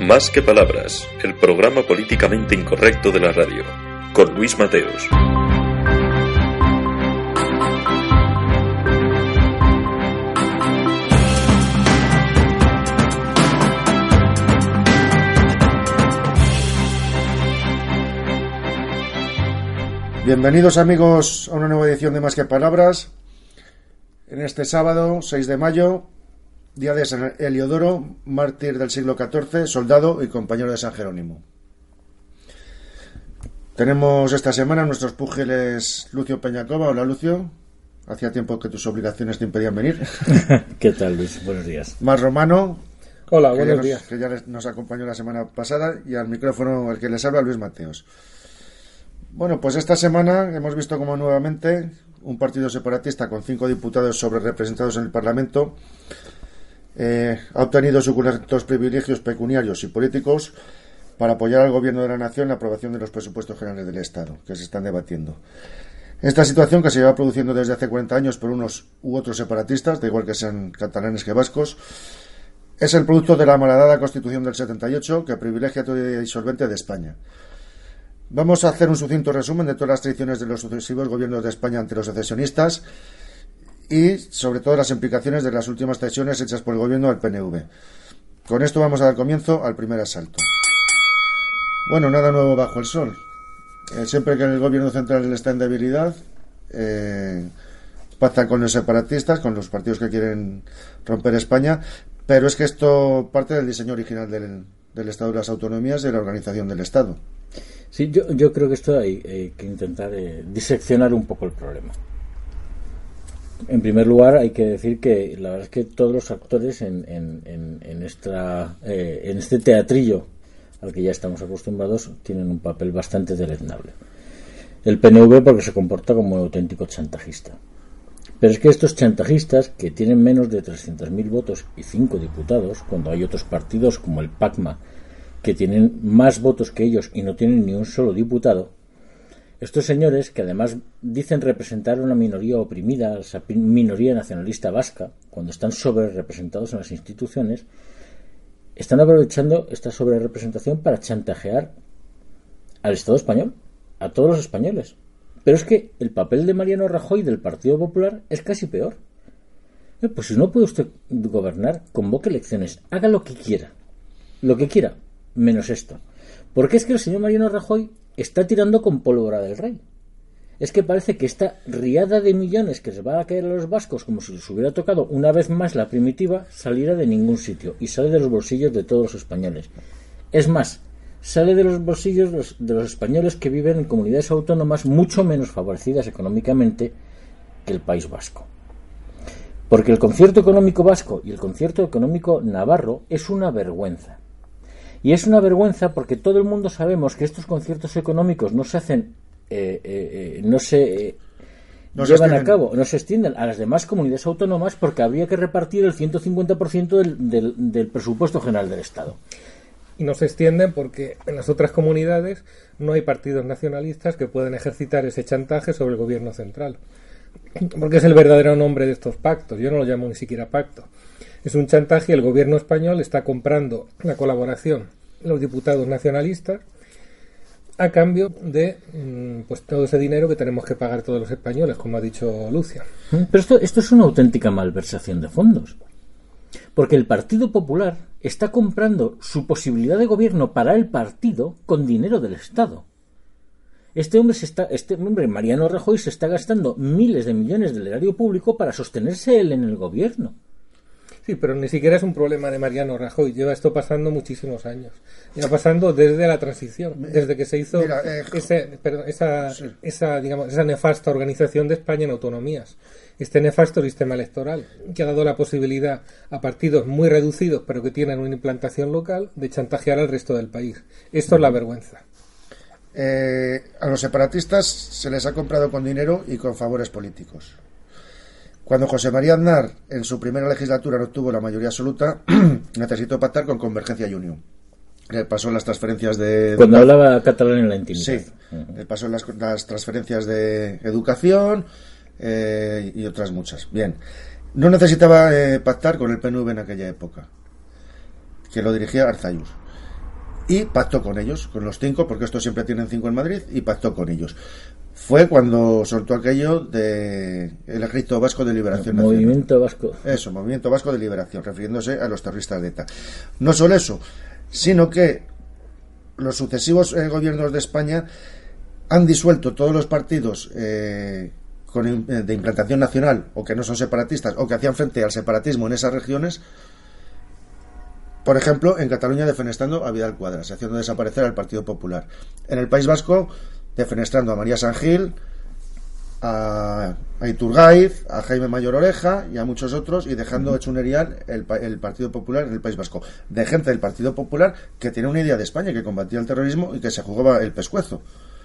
Más que palabras, el programa políticamente incorrecto de la radio, con Luis Mateos. Bienvenidos amigos a una nueva edición de Más que Palabras. En este sábado, 6 de mayo, día de San Heliodoro, mártir del siglo XIV, soldado y compañero de San Jerónimo. Tenemos esta semana nuestros púgiles Lucio Peñacova. Hola Lucio. Hacía tiempo que tus obligaciones te impedían venir. ¿Qué tal Luis? Buenos días. Más Romano. Hola, buenos nos- días. Que ya nos acompañó la semana pasada. Y al micrófono el que les habla, Luis Mateos. Bueno, pues esta semana hemos visto como nuevamente un partido separatista con cinco diputados sobre representados en el Parlamento eh, ha obtenido suculentos privilegios pecuniarios y políticos para apoyar al gobierno de la nación en la aprobación de los presupuestos generales del Estado que se están debatiendo. Esta situación que se lleva produciendo desde hace 40 años por unos u otros separatistas, da igual que sean catalanes que vascos, es el producto de la malhadada Constitución del 78 que privilegia todo y disolvente de España. Vamos a hacer un sucinto resumen de todas las traiciones de los sucesivos gobiernos de España ante los secesionistas y sobre todo las implicaciones de las últimas cesiones hechas por el gobierno del PNV. Con esto vamos a dar comienzo al primer asalto. Bueno, nada nuevo bajo el sol. Eh, siempre que el gobierno central está en debilidad, eh, pactan con los separatistas, con los partidos que quieren romper España, pero es que esto parte del diseño original del, del Estado de las Autonomías y de la organización del Estado. Sí, yo, yo creo que esto hay, hay que intentar eh, diseccionar un poco el problema. En primer lugar, hay que decir que la verdad es que todos los actores en, en, en, en esta, eh, en este teatrillo al que ya estamos acostumbrados tienen un papel bastante deleznable. El PNV porque se comporta como un auténtico chantajista. Pero es que estos chantajistas, que tienen menos de 300.000 votos y 5 diputados, cuando hay otros partidos como el PACMA, que tienen más votos que ellos y no tienen ni un solo diputado, estos señores, que además dicen representar una minoría oprimida, esa minoría nacionalista vasca, cuando están sobre representados en las instituciones, están aprovechando esta sobre representación para chantajear al Estado español, a todos los españoles. Pero es que el papel de Mariano Rajoy del Partido Popular es casi peor. Eh, Pues si no puede usted gobernar, convoque elecciones, haga lo que quiera. Lo que quiera, menos esto. Porque es que el señor Mariano Rajoy está tirando con pólvora del rey. Es que parece que esta riada de millones que se va a caer a los vascos como si les hubiera tocado una vez más la primitiva saliera de ningún sitio y sale de los bolsillos de todos los españoles. Es más, sale de los bolsillos los- de los españoles que viven en comunidades autónomas mucho menos favorecidas económicamente que el País Vasco. Porque el concierto económico vasco y el concierto económico navarro es una vergüenza. Y es una vergüenza porque todo el mundo sabemos que estos conciertos económicos no se hacen, eh, eh, eh, no se eh, No se llevan a cabo, no se extienden a las demás comunidades autónomas porque habría que repartir el 150% del, del, del presupuesto general del Estado. Y no se extienden porque en las otras comunidades no hay partidos nacionalistas que puedan ejercitar ese chantaje sobre el gobierno central. Porque es el verdadero nombre de estos pactos. Yo no lo llamo ni siquiera pacto. Es un chantaje el gobierno español está comprando la colaboración de los diputados nacionalistas a cambio de mm, pues todo ese dinero que tenemos que pagar todos los españoles, como ha dicho Lucia. Pero esto, esto es una auténtica malversación de fondos. Porque el Partido Popular está comprando su posibilidad de gobierno para el partido con dinero del Estado. Este hombre, se está, este hombre, Mariano Rajoy, se está gastando miles de millones del erario público para sostenerse él en el gobierno. Sí, pero ni siquiera es un problema de Mariano Rajoy. Lleva esto pasando muchísimos años. Lleva pasando desde la transición, desde que se hizo Mira, eh, ese- perdón, esa, sí. esa, digamos, esa nefasta organización de España en autonomías. Este nefasto sistema electoral que ha dado la posibilidad a partidos muy reducidos, pero que tienen una implantación local, de chantajear al resto del país. Esto es la vergüenza. Eh, a los separatistas se les ha comprado con dinero y con favores políticos. Cuando José María Aznar en su primera legislatura no obtuvo la mayoría absoluta, necesitó pactar con Convergencia y Unión. Le pasó las transferencias de... Cuando hablaba catalán en la intimidad. Sí, le pasó las, las transferencias de educación eh, y otras muchas. Bien, no necesitaba eh, pactar con el PNV en aquella época, que lo dirigía Arzayus. y pactó con ellos, con los cinco, porque estos siempre tienen cinco en Madrid, y pactó con ellos. Fue cuando soltó aquello de el Ejército Vasco de Liberación Movimiento Vasco. Eso, Movimiento Vasco de Liberación, refiriéndose a los terroristas de ETA. No solo eso, sino que los sucesivos eh, gobiernos de España han disuelto todos los partidos eh, con, eh, de implantación nacional o que no son separatistas o que hacían frente al separatismo en esas regiones. Por ejemplo, en Cataluña defenestrando a Vidal Cuadras, haciendo desaparecer al Partido Popular. En el País Vasco defenestrando a María San Gil, a, a Iturgaiz, a Jaime Mayor Oreja y a muchos otros y dejando hecho un erial el, el, Partido Popular en el País Vasco. De gente del Partido Popular que tiene una idea de España, que combatía el terrorismo y que se jugaba el pescuezo.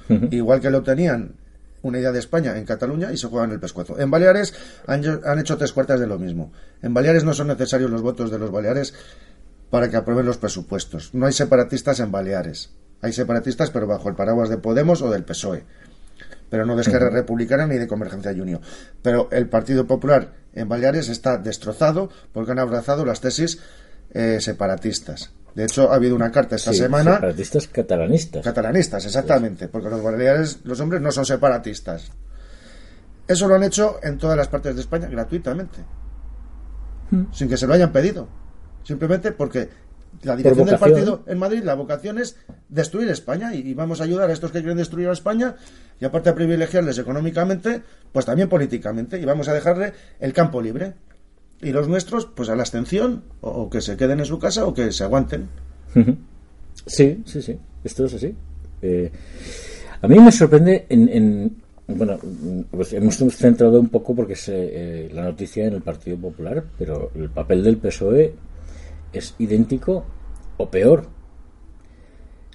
Igual que lo tenían una idea de España en Cataluña y se juegan el pescuezo. En Baleares han, han, hecho tres cuartas de lo mismo. En Baleares no son necesarios los votos de los Baleares para que aprueben los presupuestos. No hay separatistas en Baleares. Hay separatistas, pero bajo el paraguas de Podemos o del PSOE. Pero no de Esquerra Republicana ni de Convergencia Junior. Pero el Partido Popular en Baleares está destrozado porque han abrazado las tesis eh, separatistas. De hecho, ha habido una carta esta Sí, semana. Separatistas catalanistas. Catalanistas, exactamente, porque los baleares, los hombres no son separatistas. Eso lo han hecho en todas las partes de España gratuitamente, sin que se lo hayan pedido. Simplemente porque la dirección del partido en Madrid, la vocación es destruir España y, y vamos a ayudar a estos que quieren destruir a España y aparte de privilegiarles económicamente, pues también políticamente y vamos a dejarle el campo libre. Y los nuestros, pues a la abstención, o, o que se queden en su casa o que se aguanten. Sí, sí, sí. Esto es así. Eh, a mí me sorprende en, en- bueno, pues hemos centrado un poco porque es eh, la noticia en el Partido Popular, pero el papel del PSOE es idéntico o peor.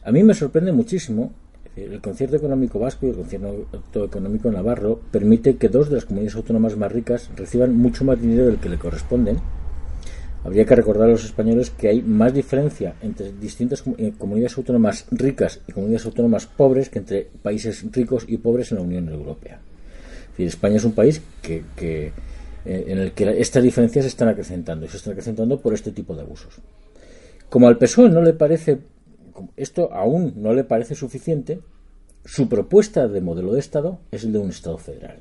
A mí me sorprende muchísimo. El concierto económico vasco y el concierto económico navarro permite que dos de las comunidades autónomas más ricas reciban mucho más dinero del que le corresponden Habría que recordar a los españoles que hay más diferencia entre distintas eh, comunidades autónomas ricas y comunidades autónomas pobres que entre países ricos y pobres en la Unión Europea. España es un país que, eh, en el que estas diferencias se están acrecentando y se están acrecentando por este tipo de abusos. Como al PSOE no le parece, esto aún no le parece suficiente, su propuesta de modelo de Estado es el de un Estado federal.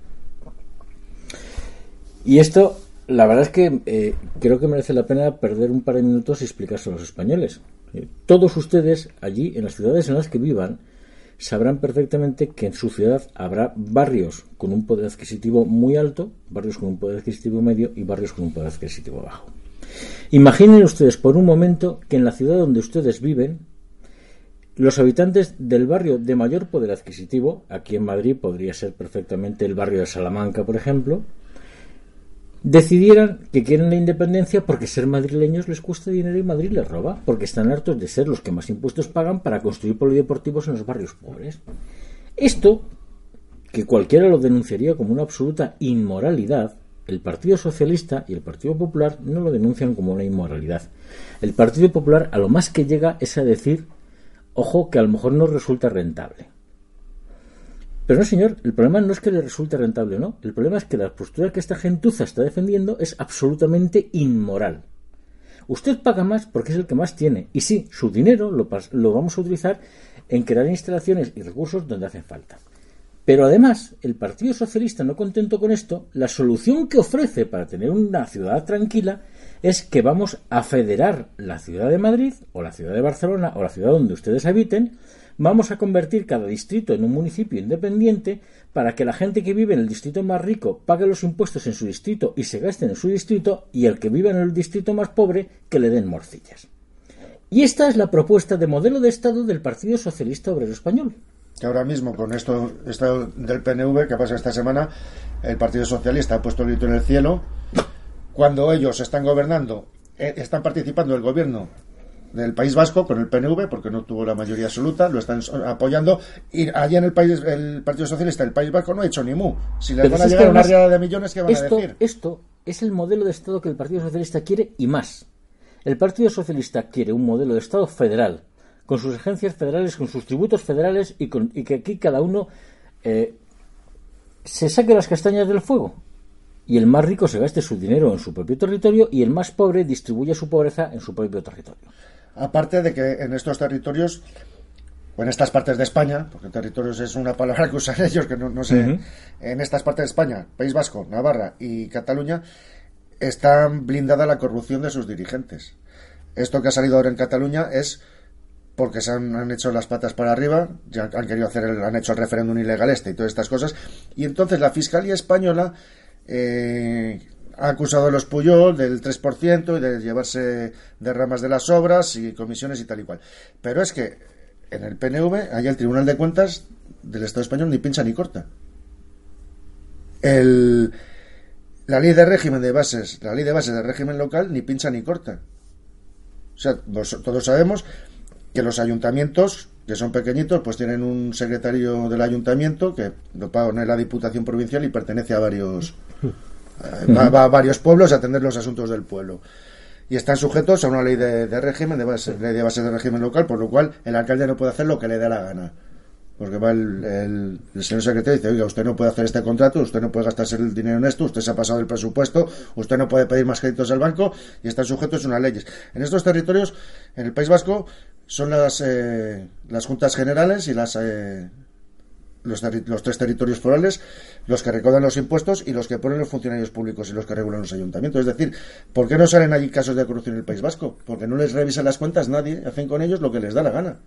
Y esto, la verdad es que eh, creo que merece la pena perder un par de minutos y explicárselo a los españoles. Eh, Todos ustedes allí, en las ciudades en las que vivan, sabrán perfectamente que en su ciudad habrá barrios con un poder adquisitivo muy alto, barrios con un poder adquisitivo medio y barrios con un poder adquisitivo bajo. Imaginen ustedes por un momento que en la ciudad donde ustedes viven, los habitantes del barrio de mayor poder adquisitivo, aquí en Madrid podría ser perfectamente el barrio de Salamanca, por ejemplo, decidieran que quieren la independencia porque ser madrileños les cuesta dinero y Madrid les roba, porque están hartos de ser los que más impuestos pagan para construir polideportivos en los barrios pobres. Esto, que cualquiera lo denunciaría como una absoluta inmoralidad, el Partido Socialista y el Partido Popular no lo denuncian como una inmoralidad. El Partido Popular a lo más que llega es a decir, ojo, que a lo mejor no resulta rentable. Pero no, señor, el problema no es que le resulte rentable o no. El problema es que la postura que esta gentuza está defendiendo es absolutamente inmoral. Usted paga más porque es el que más tiene. Y sí, su dinero lo, lo vamos a utilizar en crear instalaciones y recursos donde hacen falta. Pero además, el Partido Socialista, no contento con esto, la solución que ofrece para tener una ciudad tranquila es que vamos a federar la ciudad de Madrid o la ciudad de Barcelona o la ciudad donde ustedes habiten, vamos a convertir cada distrito en un municipio independiente para que la gente que vive en el distrito más rico pague los impuestos en su distrito y se gasten en su distrito y el que vive en el distrito más pobre que le den morcillas. Y esta es la propuesta de modelo de Estado del Partido Socialista Obrero Español. ahora mismo con esto, esto del PNV que pasa esta semana, el Partido Socialista ha puesto el grito en el cielo. Cuando ellos están gobernando, eh, están participando del gobierno del País Vasco con el PNV, porque no tuvo la mayoría absoluta, lo están apoyando. Y allá en el país, el Partido Socialista, el País Vasco no ha hecho ni mu. Si les Pero van a llegar una riada de millones, ¿qué van esto, a decir? esto es el modelo de Estado que el Partido Socialista quiere y más. El Partido Socialista quiere un modelo de Estado federal, con sus agencias federales, con sus tributos federales y, con- y que aquí cada uno eh, se saque las castañas del fuego. Y el más rico se gaste su dinero en su propio territorio y el más pobre distribuya su pobreza en su propio territorio. Aparte de que en estos territorios, o en estas partes de España, porque territorios es una palabra que usan ellos, que no, sé, en estas partes de España, País Vasco, Navarra y Cataluña, está blindada la corrupción de sus dirigentes. Esto que ha salido ahora en Cataluña es porque se han, hecho las patas para arriba, ya han querido hacer, han hecho el referéndum ilegal este y todas estas cosas, y entonces la Fiscalía Española eh, ha acusado a los Puyol del 3% y de llevarse de ramas de las obras y comisiones y tal y cual. Pero es que en el PNV, hay el Tribunal de Cuentas del Estado español ni pincha ni corta. El, la ley de régimen de bases, la ley de bases del régimen local ni pincha ni corta. O sea, todos sabemos que los ayuntamientos, que son pequeñitos, pues tienen un secretario del ayuntamiento que lo paga la Diputación Provincial y pertenece a varios va, a varios pueblos a atender los asuntos del pueblo. Y están sujetos a una ley de, régimen, de base, ley de base de régimen local, por lo cual el alcalde no puede hacer lo que le dé la gana. Porque va el, señor secretario y dice, oiga, usted no puede hacer este contrato, usted no puede gastarse el dinero en esto, usted se ha pasado el presupuesto, usted no puede pedir más créditos al banco y están sujetos a unas leyes. En estos territorios, en el País Vasco, son las, eh, las juntas generales y las... Eh, los, los, tres territorios forales, los que recaudan los impuestos y los que ponen los funcionarios públicos y los que regulan los ayuntamientos. Es decir, ¿por qué no salen allí casos de corrupción en el País Vasco? Porque no les revisan las cuentas nadie, hacen con ellos lo que les da la gana.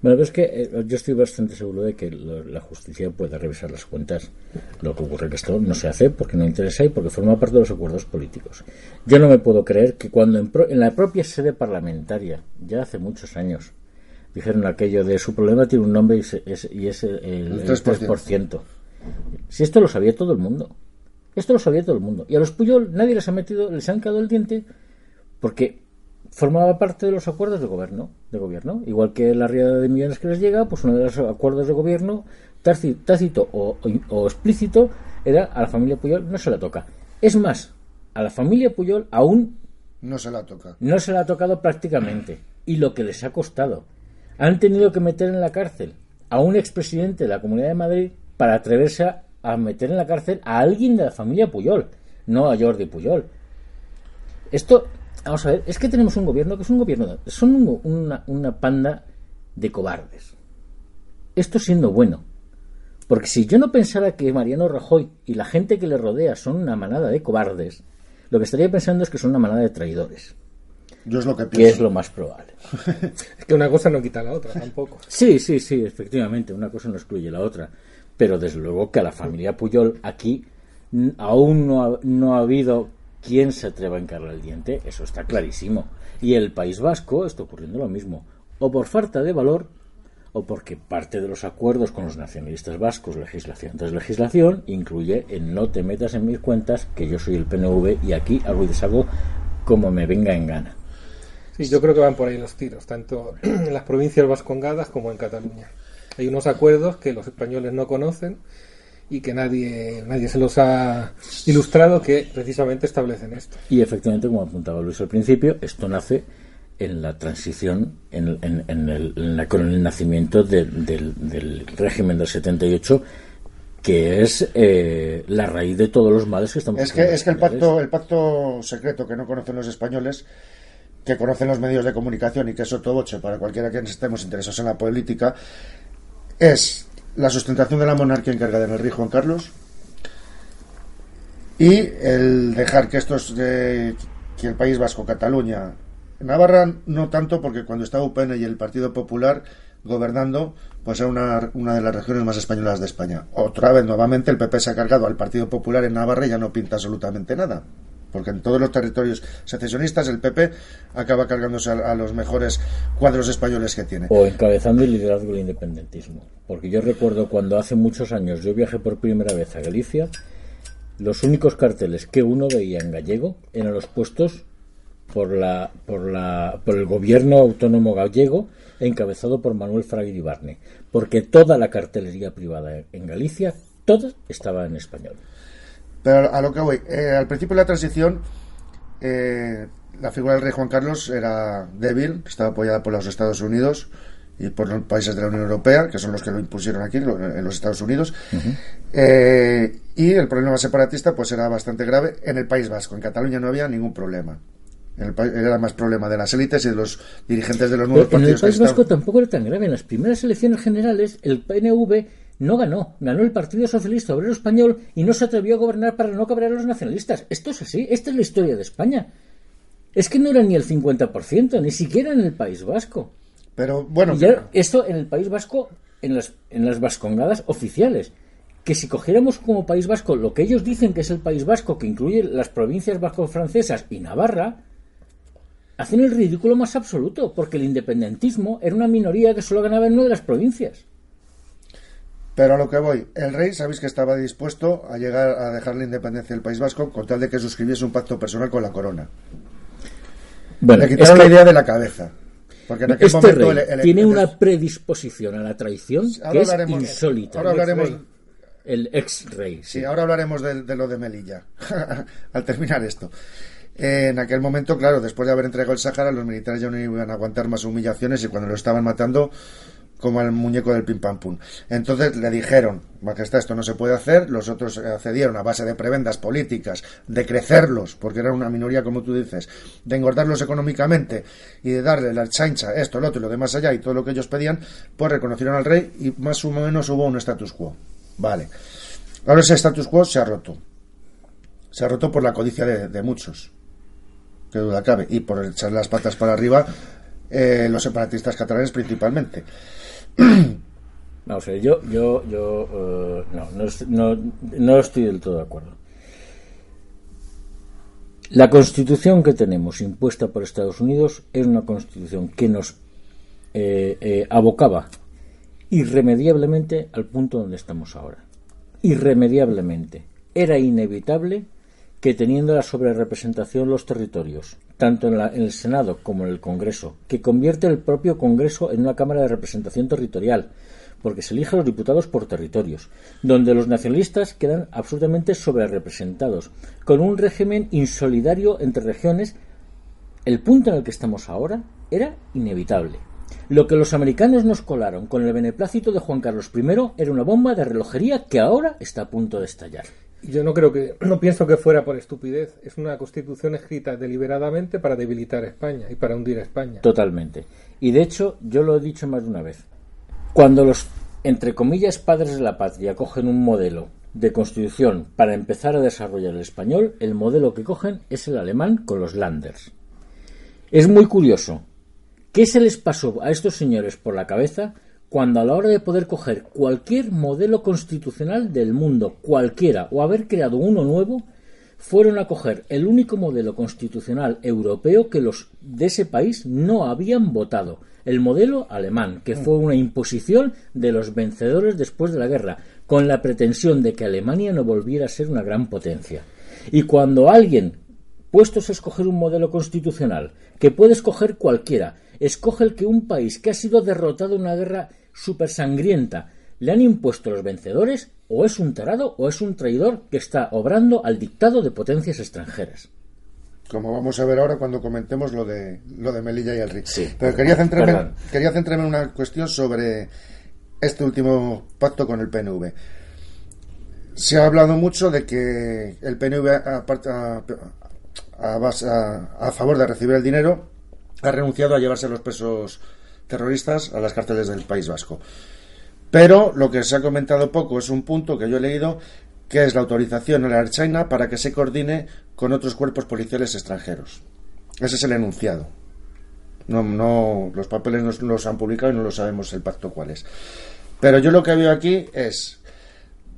Bueno, es que eh, yo estoy bastante seguro de que la justicia puede revisar las cuentas. Lo que ocurre es que esto no se hace porque no interesa y porque forma parte de los acuerdos políticos. Yo no me puedo creer que cuando en, en la propia sede parlamentaria, ya hace muchos años, dijeron aquello de su problema tiene un nombre y es, el, 3%. Si esto lo sabía todo el mundo. Esto lo sabía todo el mundo. Y a los Puyol nadie les ha metido, les han quedado el diente porque formaba parte de los acuerdos de gobierno, de gobierno. Igual que la riada de millones que les llega, pues uno de los acuerdos de gobierno, tácito o, o explícito, era a la familia Puyol no se la toca. Es más, a la familia Puyol aún no se la toca. No se la ha tocado prácticamente. Y lo que les ha costado han tenido que meter en la cárcel a un expresidente de la Comunidad de Madrid para atreverse a, meter en la cárcel a alguien de la familia Puyol, no a Jordi Puyol. Esto, vamos a ver, es que tenemos un gobierno que es un gobierno, son una, una panda de cobardes. Esto siendo bueno. Porque si yo no pensara que Mariano Rajoy y la gente que le rodea son una manada de cobardes, lo que estaría pensando es que son una manada de traidores. Yo es lo que pienso. es lo más probable. es que una cosa no quita la otra tampoco. Sí, sí, sí, efectivamente, una cosa no excluye la otra. Pero desde luego que a la familia Puyol aquí aún no ha, no ha habido quien se atreva a encargar el diente, eso está clarísimo. Y el País Vasco está ocurriendo lo mismo. O por falta de valor, o porque parte de los acuerdos con los nacionalistas vascos, legislación tras legislación, incluye en no te metas en mis cuentas, que yo soy el PNV y aquí hago y deshago como me venga en gana. Sí, yo creo que van por ahí los tiros, tanto en las provincias vascongadas como en Cataluña. Hay unos acuerdos que los españoles no conocen y que nadie, nadie se los ha ilustrado que precisamente establecen esto. Y efectivamente, como apuntaba Luis al principio, esto nace en la transición, en, en, el, con el nacimiento del, régimen del 78 que es eh, la raíz de todos los males que estamos es que es que el pacto el pacto secreto que no conocen los españoles que conocen los medios de comunicación y que es otro boche para cualquiera que estemos interesados en la política, es la sustentación de la monarquía encargada en el rey Juan Carlos y el dejar que estos que el País Vasco, Cataluña, Navarra no tanto porque cuando estaba UPN y el Partido Popular gobernando, pues era una, una de las regiones más españolas de España. Otra vez, nuevamente, el PP se ha cargado al Partido Popular en Navarra y ya no pinta absolutamente nada porque en todos los territorios secesionistas el PP acaba cargándose a, los mejores cuadros españoles que tiene. O encabezando el liderazgo del independentismo. Porque yo recuerdo cuando hace muchos años yo viajé por primera vez a Galicia, los únicos carteles que uno veía en gallego eran los puestos por, la, por, la, por el gobierno autónomo gallego encabezado por Manuel Fraga Barne. Porque toda la cartelería privada en Galicia, toda estaba en español. Pero a lo que voy, eh, al principio de la transición, eh, la figura del rey Juan Carlos era débil, estaba apoyada por los Estados Unidos y por los países de la Unión Europea, que son los que lo impusieron aquí, en los Estados Unidos. Eh, y el problema separatista pues era bastante grave en el País Vasco. En Cataluña no había ningún problema. En el país era más problema de las élites y de los dirigentes de los nuevos Pero en partidos. el País Vasco estaban- tampoco era tan grave. En las primeras elecciones generales, el PNV no ganó. Ganó el Partido Socialista Obrero Español y no se atrevió a gobernar para no cabrear a los nacionalistas. Esto es así. Esta es la historia de España. Es que no era ni el 50%, ni siquiera en el País Vasco. Pero bueno, Y ya esto en el País Vasco, en las, en las vascongadas oficiales. Que si cogiéramos como País Vasco lo que ellos dicen que es el País Vasco, que incluye las provincias vasco-francesas y Navarra, hacen el ridículo más absoluto, porque el independentismo era una minoría que solo ganaba en una de las provincias. Pero a lo que voy, el rey, sabéis que estaba dispuesto a llegar a dejar la independencia del País Vasco con tal de que suscribiese un pacto personal con la corona. Bueno, Le es quitaron que la idea de la cabeza. Porque en aquel este momento rey el- el- tiene el- una predisposición a la traición Ahora que es insólita. ahora hablaremos- El. El ex-rey. Sí, ahora hablaremos de, de lo de Melilla, al terminar esto. Eh, en aquel momento, claro, después de haber entregado el Sáhara, los militares ya no iban a aguantar más humillaciones y cuando lo estaban matando, como al muñeco del pim pam pum. Entonces le dijeron, Majestad, esto no se puede hacer, los otros accedieron a base de prebendas políticas, de crecerlos, porque era una minoría, como tú dices, de engordarlos económicamente y de darle la chancha, esto, lo otro y lo demás allá y todo lo que ellos pedían, pues reconocieron al rey y más o menos hubo un status quo. Vale. Ahora ese status quo se ha roto. Se ha roto por la codicia de, de muchos. Que duda cabe. Y por echar las patas para arriba eh, los separatistas catalanes principalmente. Vamos a ver, yo, yo, yo eh, no, no, no, no estoy del todo de acuerdo. La constitución que tenemos impuesta por Estados Unidos es una constitución que nos eh, eh, abocaba irremediablemente al punto donde estamos ahora. Irremediablemente. Era inevitable que teniendo la sobrerepresentación los territorios, tanto en, la- en el Senado como en el Congreso, que convierte el propio Congreso en una Cámara de Representación Territorial, porque se eligen los diputados por territorios, donde los nacionalistas quedan absolutamente sobrerepresentados, con un régimen insolidario entre regiones el punto en el que estamos ahora era inevitable. Lo que los americanos nos colaron con el beneplácito de Juan Carlos I era una bomba de relojería que ahora está a punto de estallar. Yo no creo que, no pienso que fuera por estupidez. Es una constitución escrita deliberadamente para debilitar a España y para hundir a España. Totalmente. Y de hecho, yo lo he dicho más de una vez. Cuando los, entre comillas, padres de la patria cogen un modelo de constitución para empezar a desarrollar el español, el modelo que cogen es el alemán con los Landers. Es muy curioso. ¿Qué se les pasó a estos señores por la cabeza cuando a la hora de poder coger cualquier modelo constitucional del mundo, cualquiera, o haber creado uno nuevo, fueron a coger el único modelo constitucional europeo que los de ese país no habían votado, el modelo alemán, que fue una imposición de los vencedores después de la guerra, con la pretensión de que Alemania no volviera a ser una gran potencia. Y cuando alguien puestos a escoger un modelo constitucional, que puede escoger cualquiera, escoge el que un país que ha sido derrotado en una guerra súper sangrienta le han impuesto los vencedores, o es un tarado o es un traidor que está obrando al dictado de potencias extranjeras. Como vamos a ver ahora cuando comentemos lo de lo de Melilla y el Rick. Sí. Pero quería centrarme, Perdón. quería centrarme en una cuestión sobre este último pacto con el PNV. Se ha hablado mucho de que el PNV, a, a a- a favor de recibir el dinero, ha renunciado a llevarse a los presos terroristas a las cárceles del País Vasco. Pero lo que se ha comentado poco es un punto que yo he leído, que es la autorización a la Archaina para que se coordine con otros cuerpos policiales extranjeros. Ese es el enunciado. No, no, los papeles no los han publicado y no lo sabemos el pacto cuál es. Pero yo lo que veo aquí es,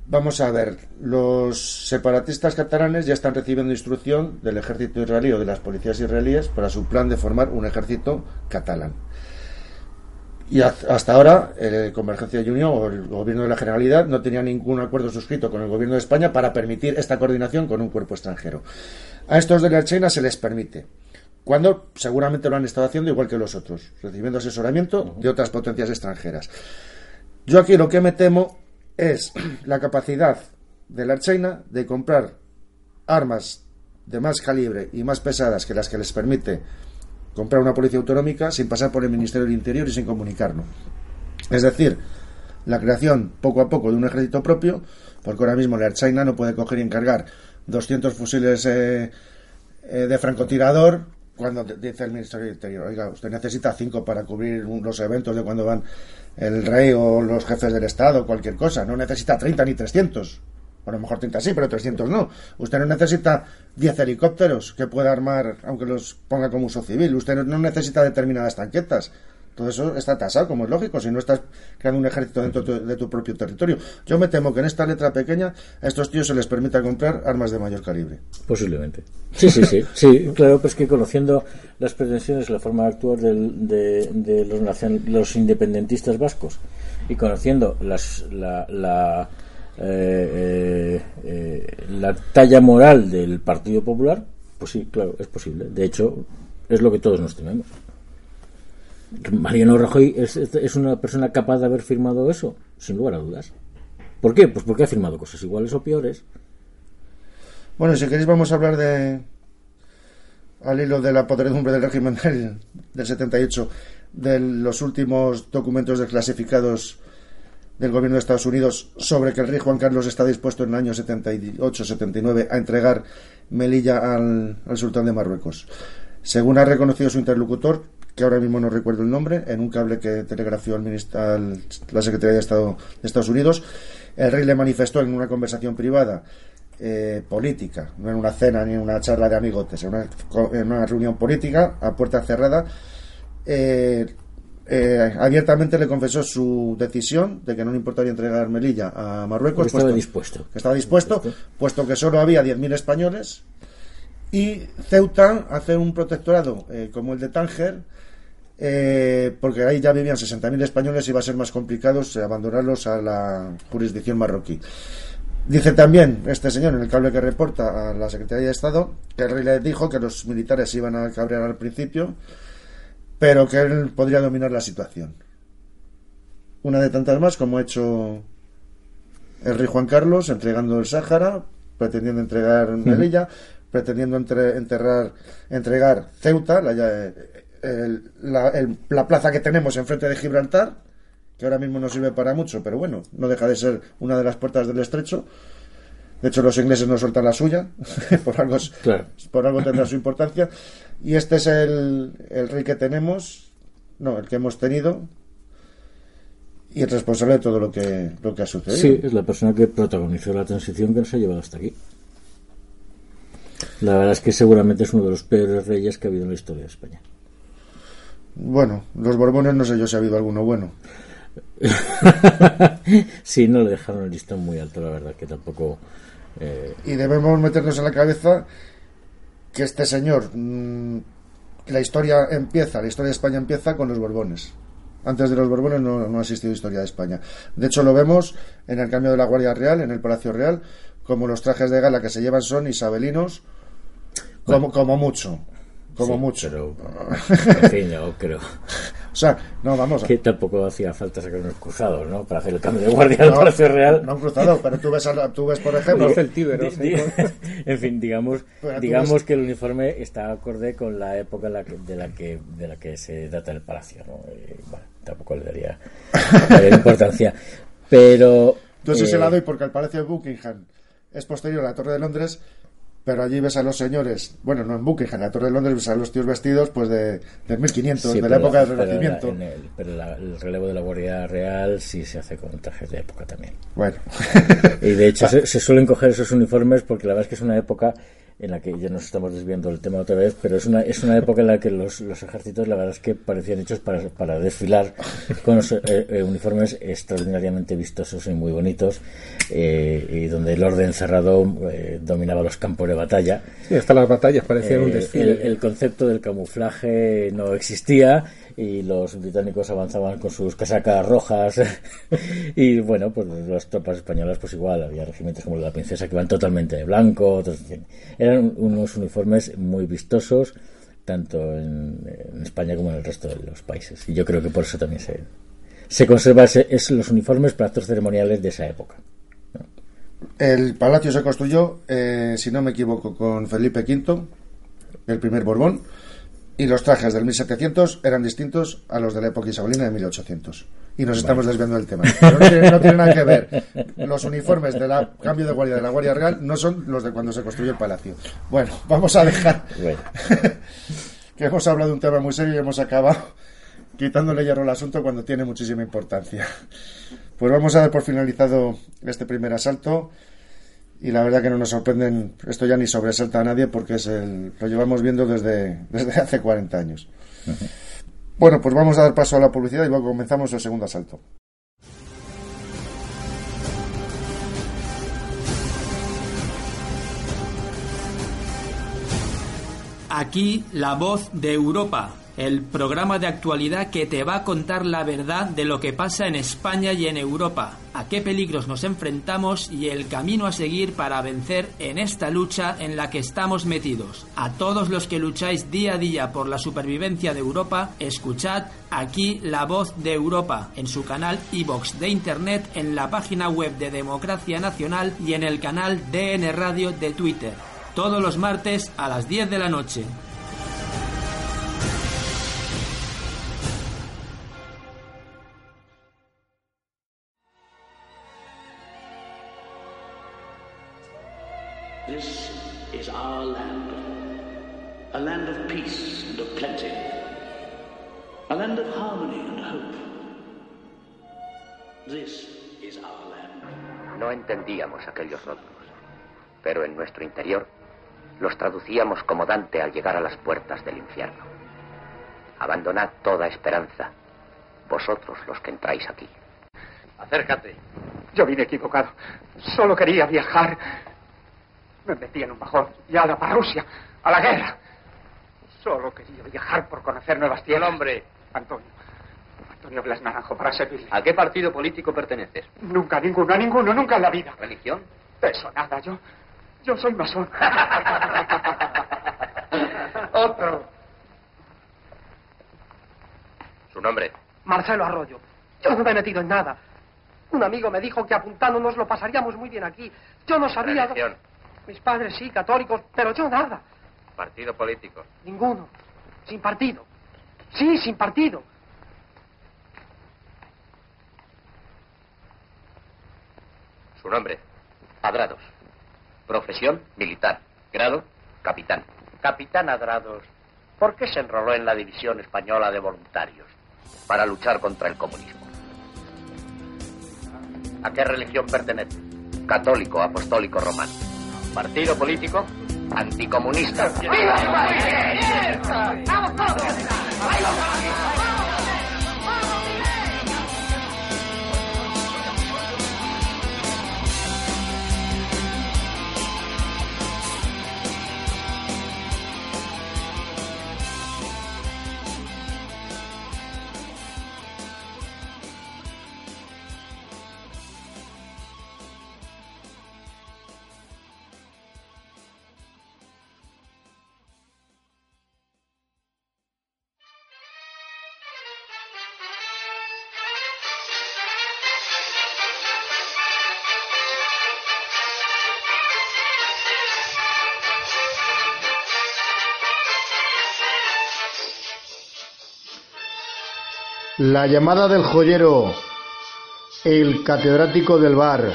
vamos a ver, los separatistas catalanes ya están recibiendo instrucción del ejército israelí o de las policías israelíes para su plan de formar un ejército catalán. Y hasta ahora, eh, Convergencia y Unión o el gobierno de la Generalidad no tenía ningún acuerdo suscrito con el gobierno de España para permitir esta coordinación con un cuerpo extranjero. A estos de la China se les permite. Cuando seguramente lo han estado haciendo igual que los otros, recibiendo asesoramiento de otras potencias extranjeras. Yo aquí lo que me temo es la capacidad de la China de comprar armas de más calibre y más pesadas que las que les permite comprar una policía autonómica sin pasar por el Ministerio del Interior y sin comunicarlo. Es decir, la creación poco a poco de un ejército propio, porque ahora mismo la Air China no puede coger y encargar 200 fusiles eh, eh, de francotirador cuando dice el Ministerio del Interior, oiga, usted necesita cinco para cubrir los eventos de cuando van el rey o los jefes del Estado, cualquier cosa, no necesita 30 ni 300. A lo mejor 30 sí, pero 300 no. Usted no necesita 10 helicópteros que pueda armar, aunque los ponga como uso civil. Usted no necesita determinadas tanquetas. Todo eso está tasado, como es lógico, si no estás creando un ejército dentro de tu propio territorio. Yo me temo que en esta letra pequeña a estos tíos se les permita comprar armas de mayor calibre. Posiblemente. Sí, sí, sí. sí claro, pues que conociendo las pretensiones, la forma de actuar de, los, los independentistas vascos y conociendo las, la, la, eh, eh, la talla moral del Partido Popular, pues sí, claro, es posible. De hecho, es lo que todos nos tememos. Mariano Rajoy es, es, una persona capaz de haber firmado eso, sin lugar a dudas. ¿Por qué? Pues porque ha firmado cosas iguales o peores. Bueno, si queréis vamos a hablar de al hilo de la podredumbre del régimen del, del 78, de los últimos documentos desclasificados del gobierno de Estados Unidos sobre que el rey Juan Carlos está dispuesto en el año 78-79 a entregar Melilla al, al sultán de Marruecos. Según ha reconocido su interlocutor, que ahora mismo no recuerdo el nombre, en un cable que telegrafió al, la Secretaría de Estado de Estados Unidos, el rey le manifestó en una conversación privada eh, política, no en una cena ni en una charla de amigotes, en una, reunión política a puerta cerrada, eh, eh, abiertamente le confesó su decisión de que no le importaría entregar Melilla a Marruecos. estaba dispuesto. Que estaba dispuesto, puesto que solo había 10.000 españoles y Ceuta hace un protectorado como el de Tánger eh, porque ahí ya vivían 60.000 españoles y va a ser más complicado abandonarlos a la jurisdicción marroquí. Dice también este señor en el cable que reporta a la Secretaría de Estado que el rey le dijo que los militares iban a cabrear al principio, pero que él podría dominar la situación. Una de tantas más, como ha hecho el rey Juan Carlos, entregando el Sáhara, pretendiendo entregar Melilla, pretendiendo enterrar, entregar Ceuta, la, la, plaza que tenemos enfrente de Gibraltar, que ahora mismo no sirve para mucho, pero bueno, no deja de ser una de las puertas del estrecho. De hecho, los ingleses no sueltan la suya, por, algo, por algo tendrá su importancia. Y este es el, el rey que tenemos, no, el que hemos tenido, y el responsable de todo lo que, lo que ha sucedido. Sí, es la persona que protagonizó la transición que nos ha llevado hasta aquí. La verdad es que seguramente es uno de los peores reyes que ha habido en la historia de España. Bueno, los Borbones no sé yo si ha habido alguno bueno. sí, no le dejaron el listón muy alto, la verdad, que tampoco. Eh, y debemos meternos en la cabeza que este señor. Mm, la historia empieza, la historia de España empieza con los Borbones. Antes de los Borbones no, no ha existido historia de España. De hecho, lo vemos en el cambio de la Guardia Real, en el Palacio Real, como los trajes de gala que se llevan son isabelinos, como, como mucho como mucho. Pero, en fin, yo creo. O sea, no, vamos. Que tampoco hacía falta sacar unos cruzados, ¿no? Para hacer el cambio de guardia al Palacio Real. No un cruzado, pero tú ves, tú ves por ejemplo. el tíber, en fin, digamos, digamos que el uniforme está acorde con la época de la que, de la que se data el palacio, ¿no? bueno, tampoco le daría, importancia. Pero. Entonces eh, se la doy porque el Palacio de Buckingham es posterior a la Torre de Londres pero allí ves a los señores, bueno, no en Buckingham, en la Torre de Londres ves a los tíos vestidos pues de, de 1500, de la época del Renacimiento. Pero, el relevo de la Guardia Real sí se hace con trajes de época también. Bueno. y de hecho se, se, suelen coger esos uniformes porque la verdad es que es una época en la que ya nos estamos desviando del tema otra vez, pero es una, es una época en la que los, los ejércitos la verdad es que parecían hechos para, para desfilar con los eh, eh, uniformes extraordinariamente vistosos y muy bonitos eh, y donde el orden cerrado dominaba los campos de batalla. Sí, hasta las batallas parecían un desfile. el concepto del camuflaje no existía y los británicos avanzaban con sus casacas rojas. Y bueno pues las tropas españolas pues igual había regimientos como la princesa que iban totalmente de blanco eran unos uniformes muy vistosos tanto en, España como en el resto de los países. Y yo creo que por eso también se se conserva ese, es los uniformes para actos ceremoniales de esa época el palacio se construyó eh, si no me equivoco con Felipe V el primer Borbón y los trajes del 1700 eran distintos a los de la época isabelina de 1800. Y nos estamos desviando del tema. no, tiene, nada que ver. Los uniformes del cambio de guardia de la Guardia Real no son los de cuando se construyó el palacio. Bueno, vamos a dejar. que hemos hablado de un tema muy serio y hemos acabado quitándole hierro al asunto cuando tiene muchísima importancia. Pues vamos a dar por finalizado este primer asalto y la verdad que no nos sorprenden, esto ya ni sobresalta a nadie porque es el, lo llevamos viendo desde, desde hace 40 años. Bueno, pues vamos a dar paso a la publicidad y luego comenzamos el segundo asalto. Aquí la voz de Europa, el programa de actualidad que te va a contar la verdad de lo que pasa en España y en Europa, a qué peligros nos enfrentamos y el camino a seguir para vencer en esta lucha en la que estamos metidos. A todos los que lucháis día a día por la supervivencia de Europa, escuchad aquí la voz de Europa en su canal iBox de Internet, en la página web de Democracia Nacional y en el canal DN Radio de Twitter todos los martes a las 10 de la noche. Land of harmony and hope. This is our land. No entendíamos aquellos rótulos, pero en nuestro interior los traducíamos como Dante al llegar a las puertas del infierno. Abandonad toda esperanza, vosotros los que entráis aquí. Acércate. Yo vine equivocado. Solo quería viajar. Me metí en un bajón y ahora para Rusia, a la guerra. Solo quería viajar por conocer nuevas tierras. El hombre. Antonio. Antonio Blas Naranjo, para servirle. ¿A qué partido político perteneces? Nunca, ninguno, a ninguno, nunca en la vida. ¿Religión? Eso nada, yo. Yo soy masón. Otro. ¿Su nombre? Marcelo Arroyo. Yo no me he metido en nada. Un amigo me dijo que apuntándonos lo pasaríamos muy bien aquí. Yo no sabía. ¿Religión? Mis padres sí, católicos, pero yo nada. ¿Partido político? Ninguno. Sin partido. Sí, sin partido. ¿Su nombre? Adrados. Profesión militar. Grado capitán. Capitán Adrados. ¿Por qué se enroló en la División Española de Voluntarios? Para luchar contra el comunismo. ¿A qué religión pertenece? Católico, apostólico, romano. ¿Partido político? Anticomunista. ¡Vamos La llamada del joyero, el catedrático del bar.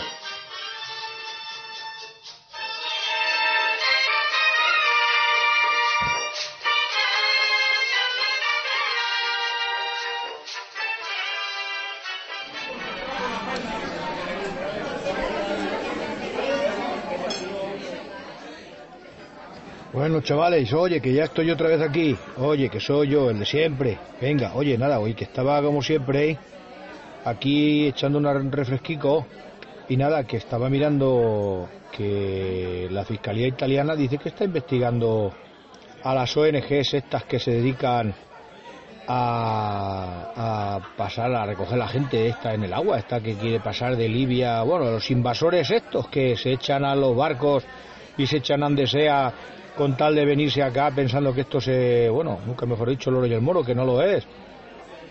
Chavales, oye, que ya estoy otra vez aquí. Oye, que soy yo, el de siempre. Venga, oye, nada, oye, que estaba como siempre ¿eh? aquí echando un refresquico. Y nada, que estaba mirando que la Fiscalía Italiana dice que está investigando a las ONGs estas que se dedican a, a pasar a recoger la gente esta en el agua, esta que quiere pasar de Libia, bueno, los invasores estos que se echan a los barcos y se echan donde sea con tal de venirse acá pensando que esto se, bueno, nunca mejor dicho el oro y el moro, que no lo es.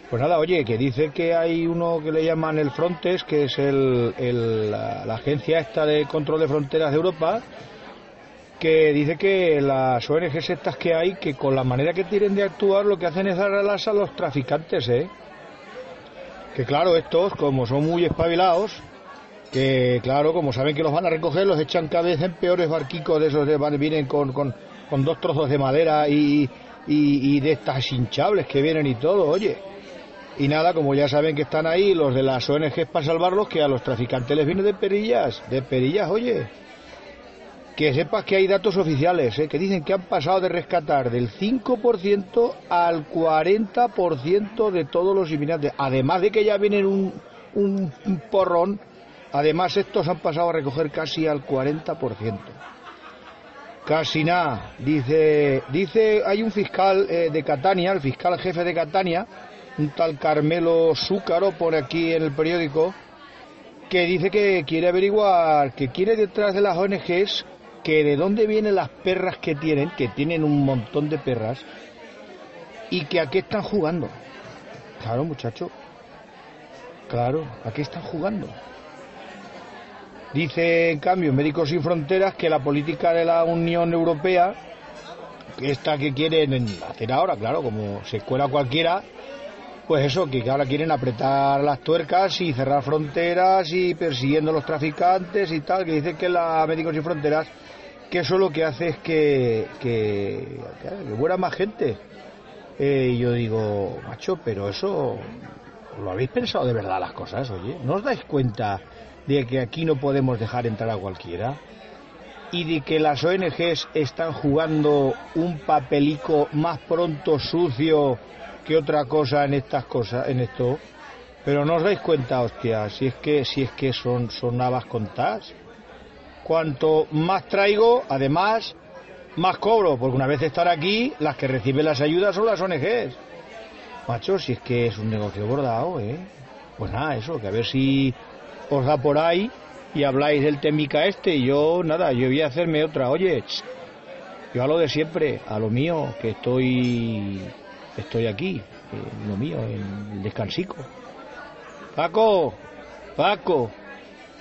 Pues nada, oye, que dice que hay uno que le llaman el Frontex, que es el, el, la, la agencia esta de control de fronteras de Europa, que dice que las ONGs estas que hay, que con la manera que tienen de actuar, lo que hacen es dar alas a los traficantes, ¿eh? Que claro, estos, como son muy espabilados, que claro, como saben que los van a recoger, los echan cada vez en peores barquicos de esos, de, van, vienen con, con, con dos trozos de madera y, y, de estas hinchables que vienen y todo, oye. Y nada, como ya saben que están ahí los de las ONGs para salvarlos, que a los traficantes les viene de perillas, de perillas, oye. Que sepas que hay datos oficiales, ¿eh? que dicen que han pasado de rescatar del 5% al 40% de todos los inmigrantes. Además de que ya vienen un, un porrón, además estos han pasado a recoger casi al 40%. Casi nada. Dice, dice, hay un fiscal eh, de Catania, el fiscal jefe de Catania, un tal Carmelo Zúcaro, por aquí en el periódico, que dice que quiere averiguar, que quiere detrás de las ONGs, que de dónde vienen las perras que tienen, que tienen un montón de perras, y que a qué están jugando. Claro, muchacho. Claro, ¿a qué están jugando? Dice, en cambio, Médicos Sin Fronteras que la política de la Unión Europea, esta que quieren hacer ahora, claro, como se cuela cualquiera, pues eso, que ahora quieren apretar las tuercas y cerrar fronteras y persiguiendo a los traficantes y tal, que dicen que la Médicos Sin Fronteras, que eso lo que hace es que, que, que muera más gente. Eh, y yo digo, macho, pero eso, ¿lo habéis pensado de verdad las cosas, oye? ¿No os dais cuenta de que aquí no podemos dejar entrar a cualquiera? Y de que las ONGs están jugando un papelico más pronto sucio que otra cosa en estas cosas, en esto. Pero no os dais cuenta, hostia, si es que, si es que son, son navas contadas. Cuanto más traigo, además, más cobro, porque una vez estar aquí, las que reciben las ayudas son las ONGs. Macho, si es que es un negocio bordado, ¿eh? Pues nada, eso, que a ver si os ahí y habláis del temica este y yo, nada, yo voy a hacerme otra. Oye, yo a lo de siempre, a lo mío, que estoy estoy aquí, en lo mío, en el descansico. Paco, Paco,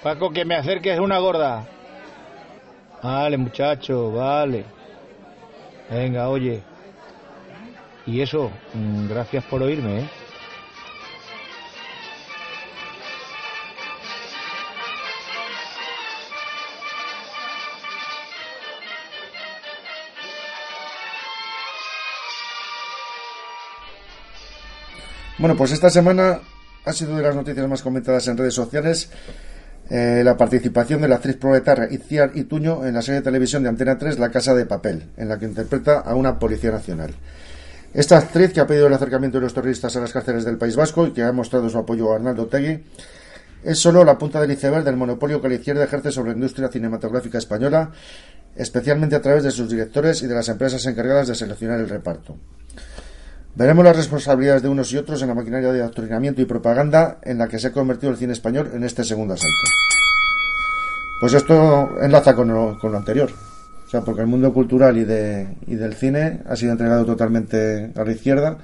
Paco, que me acerques una gorda. Vale, muchacho, vale. Venga, oye. Y eso, mm, gracias por oírme, ¿eh? Bueno, pues esta semana ha sido de las noticias más comentadas en redes sociales eh, la participación de la actriz proletaria Itziar Ituño en la serie de televisión de Antena 3 La Casa de Papel, en la que interpreta a una policía nacional. Esta actriz, que ha pedido el acercamiento de los terroristas a las cárceles del País Vasco y que ha mostrado su apoyo a Arnaldo Tegui, es solo la punta del iceberg del monopolio que la izquierda ejerce sobre la industria cinematográfica española, especialmente a través de sus directores y de las empresas encargadas de seleccionar el reparto. Veremos las responsabilidades de unos y otros en la maquinaria de adoctrinamiento y propaganda en la que se ha convertido el cine español en este segundo asalto. Pues esto enlaza con lo, con lo anterior. O sea, porque el mundo cultural y, de, y del cine ha sido entregado totalmente a la izquierda.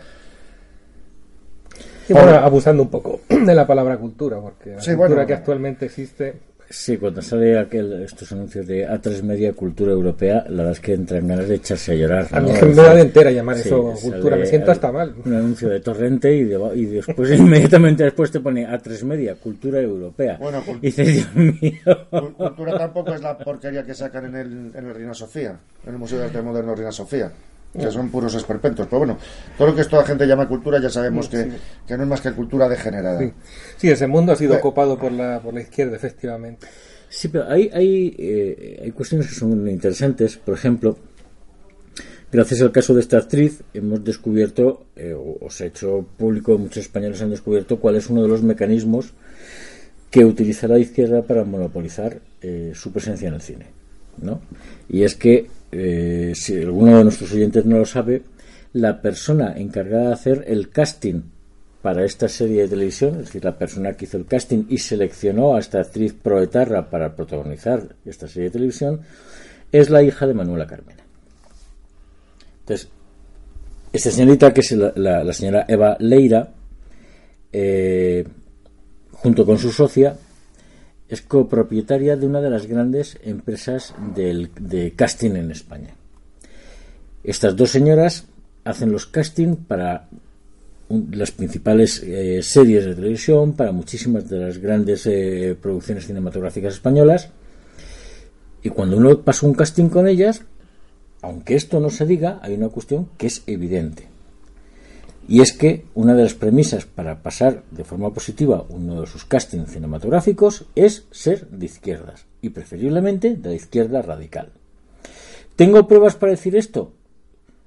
Y bueno, abusando un poco de la palabra cultura, porque la Sí, cultura bueno. que actualmente existe Sí, cuando sale aquel, estos anuncios de A3 Media Cultura Europea, la verdad es que entran ganas de echarse a llorar. A mí ¿no? es que me da de entera llamar Sí, eso cultura, me siento al- hasta mal. Un anuncio de Torrente y, de- y después, inmediatamente después te pone A3 Media Cultura Europea. Bueno, cul- y dices, Dios mío. Cul- Cultura tampoco es la porquería que sacan en el, en el Reina Sofía, en el Museo de Arte Moderno Reina Sofía, que son puros esperpentos. Pero bueno, todo lo que esta gente llama cultura ya sabemos que, que no es más que cultura degenerada. Sí. Sí, ese mundo ha sido Eh. copado por la, por la izquierda, efectivamente. Sí, pero hay, hay, eh, hay cuestiones que son interesantes. Por ejemplo, gracias al caso de esta actriz, hemos descubierto, eh, o, o se ha hecho público, muchos españoles han descubierto cuál es uno de los mecanismos que utiliza la izquierda para monopolizar eh, su presencia en el cine. ¿no? Y es que, eh, si alguno de nuestros oyentes no lo sabe, la persona encargada de hacer el casting para esta serie de televisión, es decir, la persona que hizo el casting y seleccionó a esta actriz proetarra para protagonizar esta serie de televisión, es la hija de Manuela Carmena. Entonces, esta señorita, que es la, la- la señora Eva Leira, eh, junto con su socia, es copropietaria de una de las grandes empresas de casting en España. Estas dos señoras hacen los casting para las principales eh, series de televisión, para muchísimas de las grandes eh, producciones cinematográficas españolas. Y cuando uno pasa un casting con ellas, aunque esto no se diga, hay una cuestión que es evidente. Y es que una de las premisas para pasar de forma positiva uno de sus castings cinematográficos es ser de izquierdas, y preferiblemente de la izquierda radical. ¿Tengo pruebas para decir esto?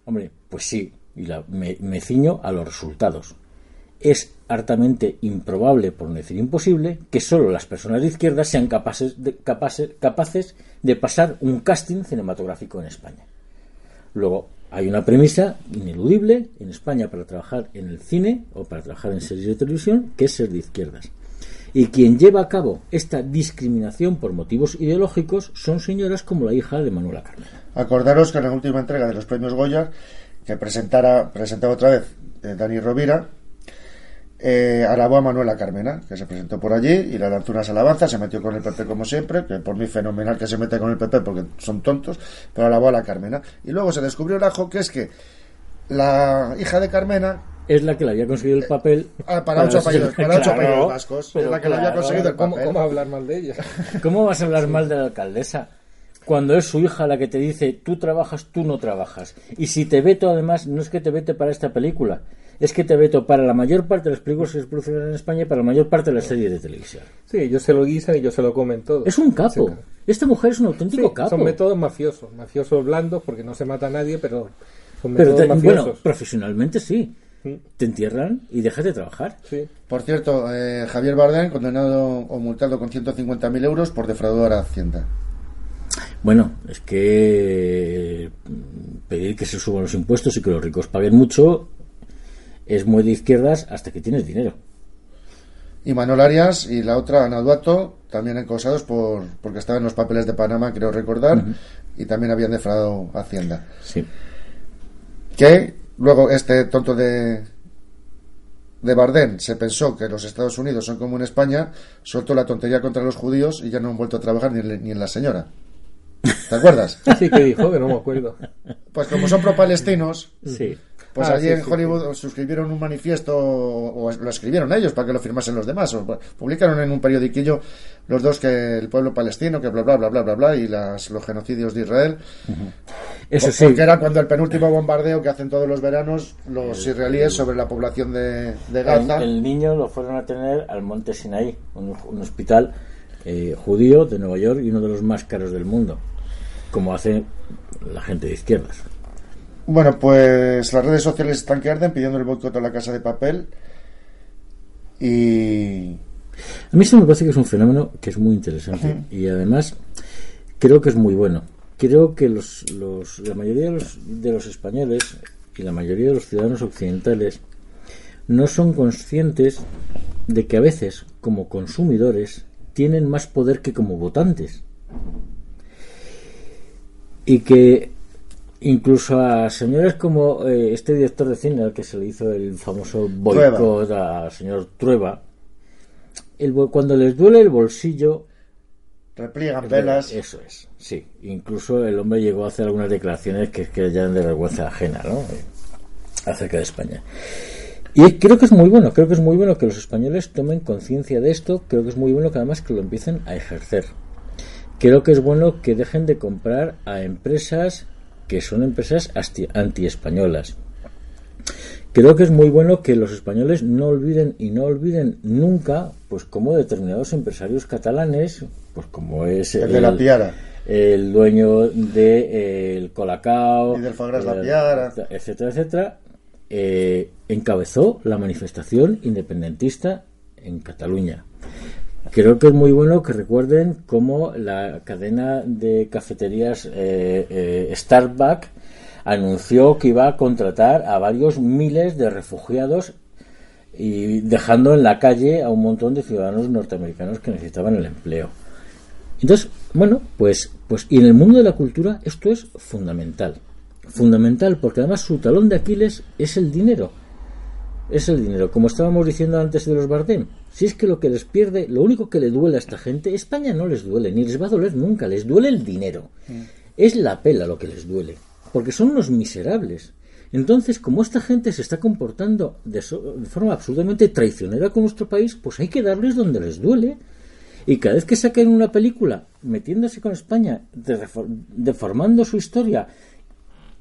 Hombre, pues sí, y me, me ciño a los resultados. Es hartamente improbable, por no decir imposible, que solo las personas de izquierda sean capaces de, capaces, capaces de pasar un casting cinematográfico en España. Luego, hay una premisa ineludible en España para trabajar en el cine o para trabajar en series de televisión, que es ser de izquierdas. Y quien lleva a cabo esta discriminación por motivos ideológicos son señoras como la hija de Manuela Carmena. Acordaros que en la última entrega de los premios Goya, que presentara, presentaba otra vez eh, Dani Rovira, eh, alabó a Manuela Carmena, que se presentó por allí y le lanzó unas alabanzas, se metió con el PP como siempre, que por mí fenomenal que se mete con el PP porque son tontos, pero alabó a la Carmena. Y luego se descubrió el ajo que es que la hija de Carmena es la que le había conseguido el papel ah, para, ocho apellidos, para ocho apellidos vascos. Es la que le había conseguido el papel. ¿Cómo, ¿Cómo hablar mal de ella? ¿Cómo vas a hablar mal de la alcaldesa? Cuando es su hija la que te dice, tú trabajas, tú no trabajas. Y si te veto, además, no es que te vete para esta película, es que te veto para la mayor parte de las películas que se producen en España y para la mayor parte de las series de televisión. Sí, ellos se lo guisan y ellos se lo comen todo. Es un capo. Esta mujer es un auténtico Sí, capo. Son métodos mafiosos, mafiosos blandos porque no se mata a nadie, pero son Pero métodos te- mafiosos. bueno, profesionalmente sí. Te entierran y dejas de trabajar. Sí. Por cierto, eh, Javier Bardem condenado o multado con 150.000 euros por defraudar a Hacienda. Bueno, es que mm, pedir que se suban los impuestos y que los ricos paguen mucho es muy de izquierdas hasta que tienes dinero. Y Manuel Arias y la otra, Ana Duato, también acosados por, porque estaban en los papeles de Panamá, creo recordar, y también habían defraudado Hacienda. Sí. Que luego este tonto de, de Bardem se pensó que los Estados Unidos son como en España, soltó la tontería contra los judíos y ya no han vuelto a trabajar ni en, ni en la señora. ¿Te acuerdas? Sí, que dijo, que no me acuerdo. Pues como son pro-palestinos, Sí. Pues Ah, allí sí, en sí, Hollywood suscribieron un manifiesto o, o lo escribieron ellos para que lo firmasen los demás. O publicaron en un periodiquillo los dos que el pueblo palestino, que bla bla bla bla bla bla y las, los genocidios de Israel. Eso Por- sí. Porque era cuando el penúltimo bombardeo que hacen todos los veranos los israelíes sobre la población de, de El, Gaza. el niño lo fueron a tener al Monte Sinaí, un, un hospital eh, judío de Nueva York y uno de los más caros del mundo, como hace la gente de izquierdas. Bueno, pues las redes sociales están que arden pidiendo el boicot a la casa de papel. Y A mí eso me parece que es un fenómeno que es muy interesante y además creo que es muy bueno. Creo que los, los- la mayoría de los, de los españoles y la mayoría de los ciudadanos occidentales no son conscientes de que a veces, como consumidores, tienen más poder que como votantes. Y que incluso a señores como eh, este director de cine al que se le hizo el famoso boicot al señor Trueba, el cuando les duele el bolsillo, repliegan velas. eso es, sí. Incluso el hombre llegó a hacer algunas declaraciones que, que ya de vergüenza ajena, ¿no? Eh, Acerca de España. Y creo que es muy bueno, creo que es muy bueno que los españoles tomen conciencia de esto, creo que es muy bueno que además que lo empiecen a ejercer. Creo que es bueno que dejen de comprar a empresas que son empresas anti-españolas. Creo que es muy bueno que los españoles no olviden y no olviden nunca, pues como determinados empresarios catalanes, pues como es El de la Piara. el dueño de eh, el Colacao, Y del Foie Gras La eh, Piara. etcétera, etcétera, eh, encabezó la manifestación independentista en Cataluña. Creo que es muy bueno que recuerden cómo la cadena de cafeterías eh, eh, Starbucks anunció que iba a contratar a varios miles de refugiados y dejando en la calle a un montón de ciudadanos norteamericanos que necesitaban el empleo. Entonces, bueno, pues, pues, y en el mundo de la cultura esto es fundamental. Fundamental, porque además su talón de Aquiles es el dinero. Es el dinero, como estábamos diciendo antes de los Bardem. Si es que lo que les pierde, lo único que le duele a esta gente, España no les duele, ni les va a doler nunca, les duele el dinero. Es la pela lo que les duele, porque son unos miserables. Entonces, como esta gente se está comportando de, so- de forma absolutamente traicionera con nuestro país, pues hay que darles donde les duele. Y cada vez que saquen una película metiéndose con España, deformando su historia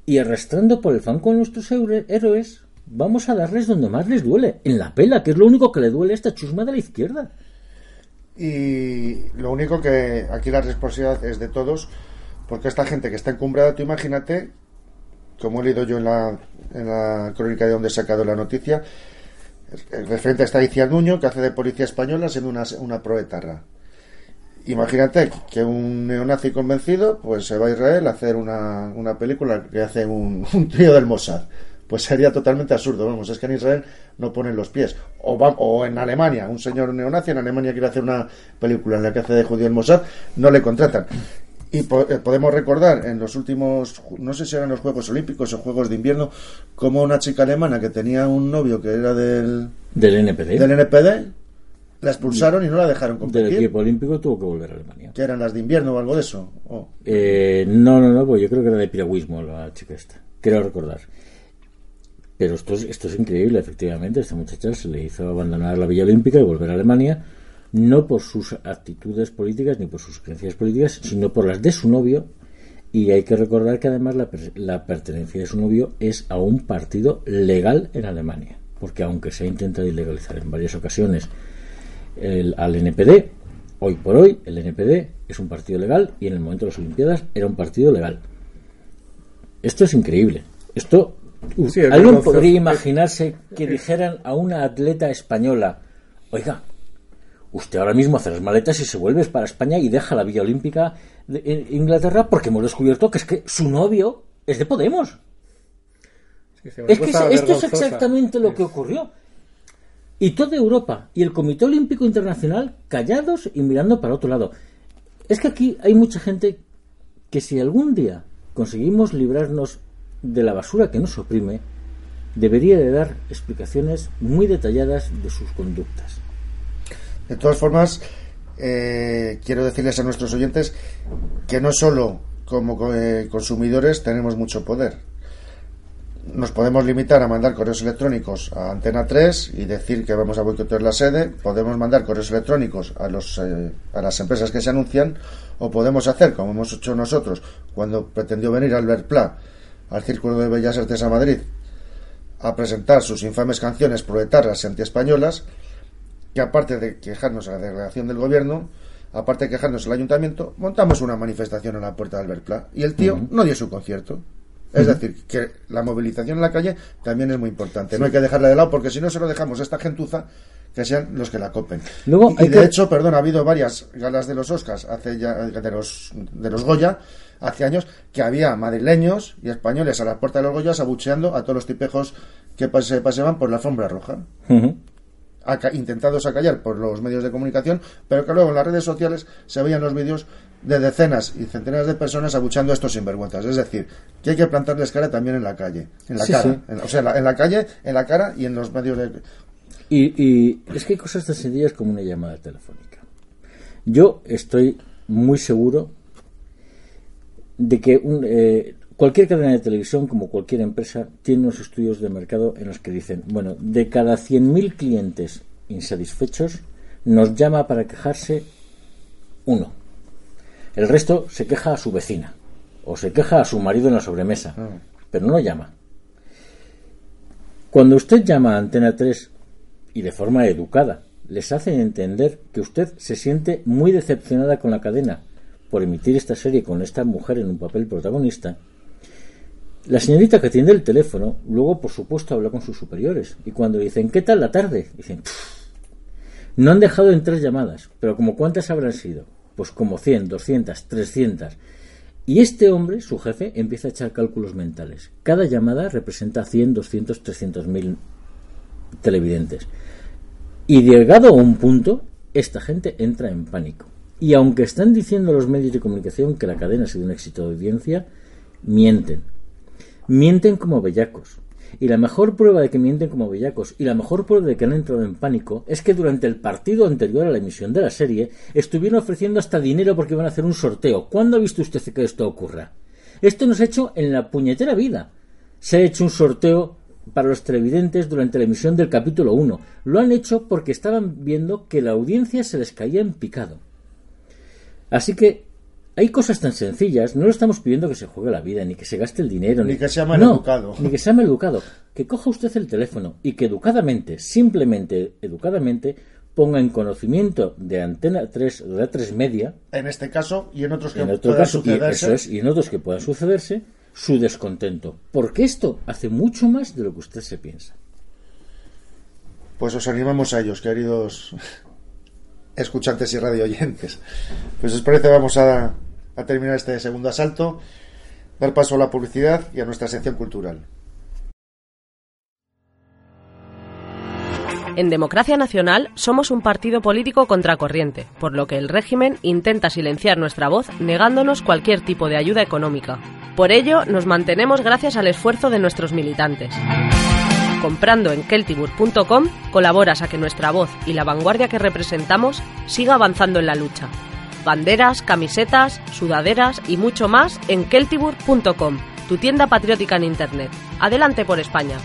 y arrastrando por el fango a nuestros héroes, vamos a darles donde más les duele, en la pela, que es lo único que le duele a esta chusma de la izquierda. Y lo único que aquí la responsabilidad es de todos, porque esta gente que está encumbrada, tú imagínate, como he leído yo en la, en la crónica de donde he sacado la noticia, el referente está Iciar Nuño, que hace de policía española siendo una, una proetarra. Imagínate que un neonazi convencido pues se va a Israel a hacer una, una película que hace un, un tío del Mossad. Pues sería totalmente absurdo. Vamos, es que en Israel no ponen los pies. O, va, o en Alemania, un señor neonazi en Alemania quiere hacer una película en la que hace de judío el Mossad, no le contratan. Y po eh, podemos recordar en los últimos, no sé si eran los Juegos Olímpicos o Juegos de Invierno, como una chica alemana que tenía un novio que era del... Del NPD. Del NPD, la expulsaron y no la dejaron competir. Del equipo olímpico tuvo que volver a Alemania. ¿Que eran las de invierno o algo de eso? Oh. Eh, no, no, no, pues yo creo que era de piragüismo la chica esta. Quiero recordar. Pero esto es, esto es increíble, efectivamente. Esta muchacha se le hizo abandonar la Villa Olímpica y volver a Alemania no por sus actitudes políticas ni por sus creencias políticas, sino por las de su novio. Y hay que recordar que además la, la pertenencia de su novio es a un partido legal en Alemania, porque aunque se ha intentado ilegalizar en varias ocasiones el, al NPD, hoy por hoy el NPD es un partido legal y en el momento de las Olimpiadas era un partido legal. Esto es increíble. Esto sí, ¿Alguien podría imaginarse que dijeran a una atleta española, oiga, usted ahora mismo hace las maletas y se vuelve para España y deja la Villa Olímpica de Inglaterra porque hemos descubierto que es que su novio es de Podemos. Sí, es que esto es exactamente lo que ocurrió. Y toda Europa y el Comité Olímpico Internacional callados y mirando para otro lado. Es que aquí hay mucha gente que si algún día conseguimos librarnos de la basura que nos oprime, debería de dar explicaciones muy detalladas de sus conductas. De todas formas, eh, quiero decirles a nuestros oyentes que no solo como eh, consumidores tenemos mucho poder. Nos podemos limitar a mandar correos electrónicos a Antena 3 y decir que vamos a boicotear la sede. Podemos mandar correos electrónicos a, los, eh, a las empresas que se anuncian. O podemos hacer, como hemos hecho nosotros, cuando pretendió venir Albert Pla al Círculo de Bellas Artes a Madrid a presentar sus infames canciones proletarias y antiespañolas que aparte de quejarnos a la delegación del gobierno, aparte de quejarnos al ayuntamiento, montamos una manifestación en la puerta de Albert Pla y el tío no dio su concierto. Es decir, que la movilización en la calle también es muy importante. No hay que dejarla de lado porque si no se lo dejamos a esta gentuza que sean los que la copen. Luego, y, de hecho, perdón, ha habido varias galas de los Oscars, hace ya, de los, de los Goya, hace años, que había madrileños y españoles a la puerta de los Goyas abucheando a todos los tipejos que se paseaban por la alfombra roja intentados acallar por los medios de comunicación, pero que luego en las redes sociales se veían los vídeos de decenas y centenares de personas abuchando a estos sinvergüenzas. Es decir, que hay que plantarles cara también en la calle, en la cara, o sea, en la, calle, en la cara y en los medios de. Y, y es que hay cosas tan sencillas como una llamada telefónica. Yo estoy muy seguro de que un, eh, Cualquier cadena de televisión, como cualquier empresa, tiene unos estudios de mercado en los que dicen, bueno, de cada 100.000 clientes insatisfechos, nos llama para quejarse uno. El resto se queja a su vecina o se queja a su marido en la sobremesa, ah. pero no llama. Cuando usted llama a Antena 3 y de forma educada les hace entender que usted se siente muy decepcionada con la cadena por emitir esta serie con esta mujer en un papel protagonista, la señorita que atiende el teléfono luego, por supuesto, habla con sus superiores. Y cuando dicen, ¿qué tal la tarde? Dicen, no han dejado en tres llamadas, pero como cuántas habrán sido? Pues como 100, 200, 300. Y este hombre, su jefe, empieza a echar cálculos mentales. Cada llamada representa 100, 200, 300 mil televidentes. Y llegado a un punto, esta gente entra en pánico. Y aunque están diciendo los medios de comunicación que la cadena ha sido un éxito de audiencia, mienten mienten como bellacos. Y la mejor prueba de que mienten como bellacos y la mejor prueba de que han entrado en pánico es que durante el partido anterior a la emisión de la serie estuvieron ofreciendo hasta dinero porque iban a hacer un sorteo. ¿Cuándo ha visto usted que esto ocurra? Esto nos ha hecho en la puñetera vida. Se ha hecho un sorteo para los televidentes durante la emisión del capítulo 1. Lo han hecho porque estaban viendo que la audiencia se les caía en picado. Así que hay cosas tan sencillas, no le estamos pidiendo que se juegue la vida, ni que se gaste el dinero, Ni ni, que sea mal No, educado. Ni que sea mal educado. Que coja usted el teléfono y que educadamente, simplemente educadamente, ponga en conocimiento de Antena 3 o de A3 Media, En este caso y en otros que en otro pueda caso, y, sucederse. eso es, y en otros que puedan sucederse, su descontento. Porque esto hace mucho más de lo que usted se piensa. Pues os animamos a ellos, queridos escuchantes y radio oyentes. Pues os parece, vamos a, a terminar este segundo asalto, dar paso a la publicidad y a nuestra sección cultural. En Democracia Nacional somos un partido político contracorriente, por lo que el régimen intenta silenciar nuestra voz negándonos cualquier tipo de ayuda económica. Por ello, nos mantenemos gracias al esfuerzo de nuestros militantes. Comprando en keltibur.com colaboras a que nuestra voz y la vanguardia que representamos siga avanzando en la lucha. Banderas, camisetas, sudaderas y mucho más en keltibur.com, tu tienda patriótica en Internet. Adelante por España.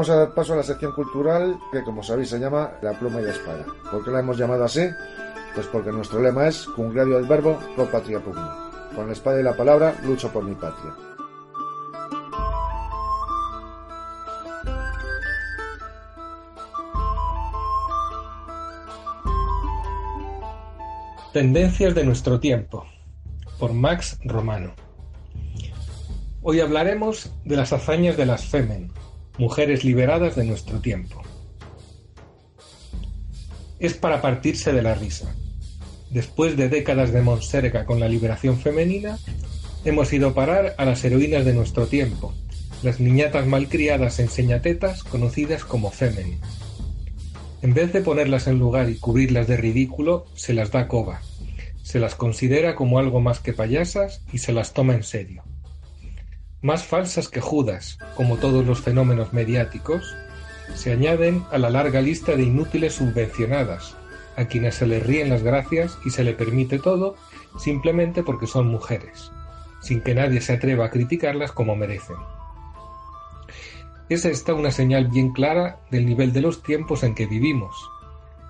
Vamos a dar paso a la sección cultural que, como sabéis, se llama La pluma y la espada. ¿Por qué la hemos llamado así? Pues porque nuestro lema es Cum grado del verbo, pro patria pugno. Con la espada y la palabra, lucho por mi patria. Tendencias de nuestro tiempo, por Max Romano. Hoy hablaremos de las hazañas de las Femen, mujeres liberadas de nuestro tiempo. Es para partirse de la risa. Después de décadas de monserga con la liberación femenina, hemos ido a parar a las heroínas de nuestro tiempo, las niñatas malcriadas enseñatetas conocidas como Femen. En vez de ponerlas en lugar y cubrirlas de ridículo, se las da coba. Se las considera como algo más que payasas y se las toma en serio. Más falsas que Judas, como todos los fenómenos mediáticos, se añaden a la larga lista de inútiles subvencionadas, a quienes se les ríen las gracias y se le permite todo simplemente porque son mujeres, sin que nadie se atreva a criticarlas como merecen. Es esta una señal bien clara del nivel de los tiempos en que vivimos,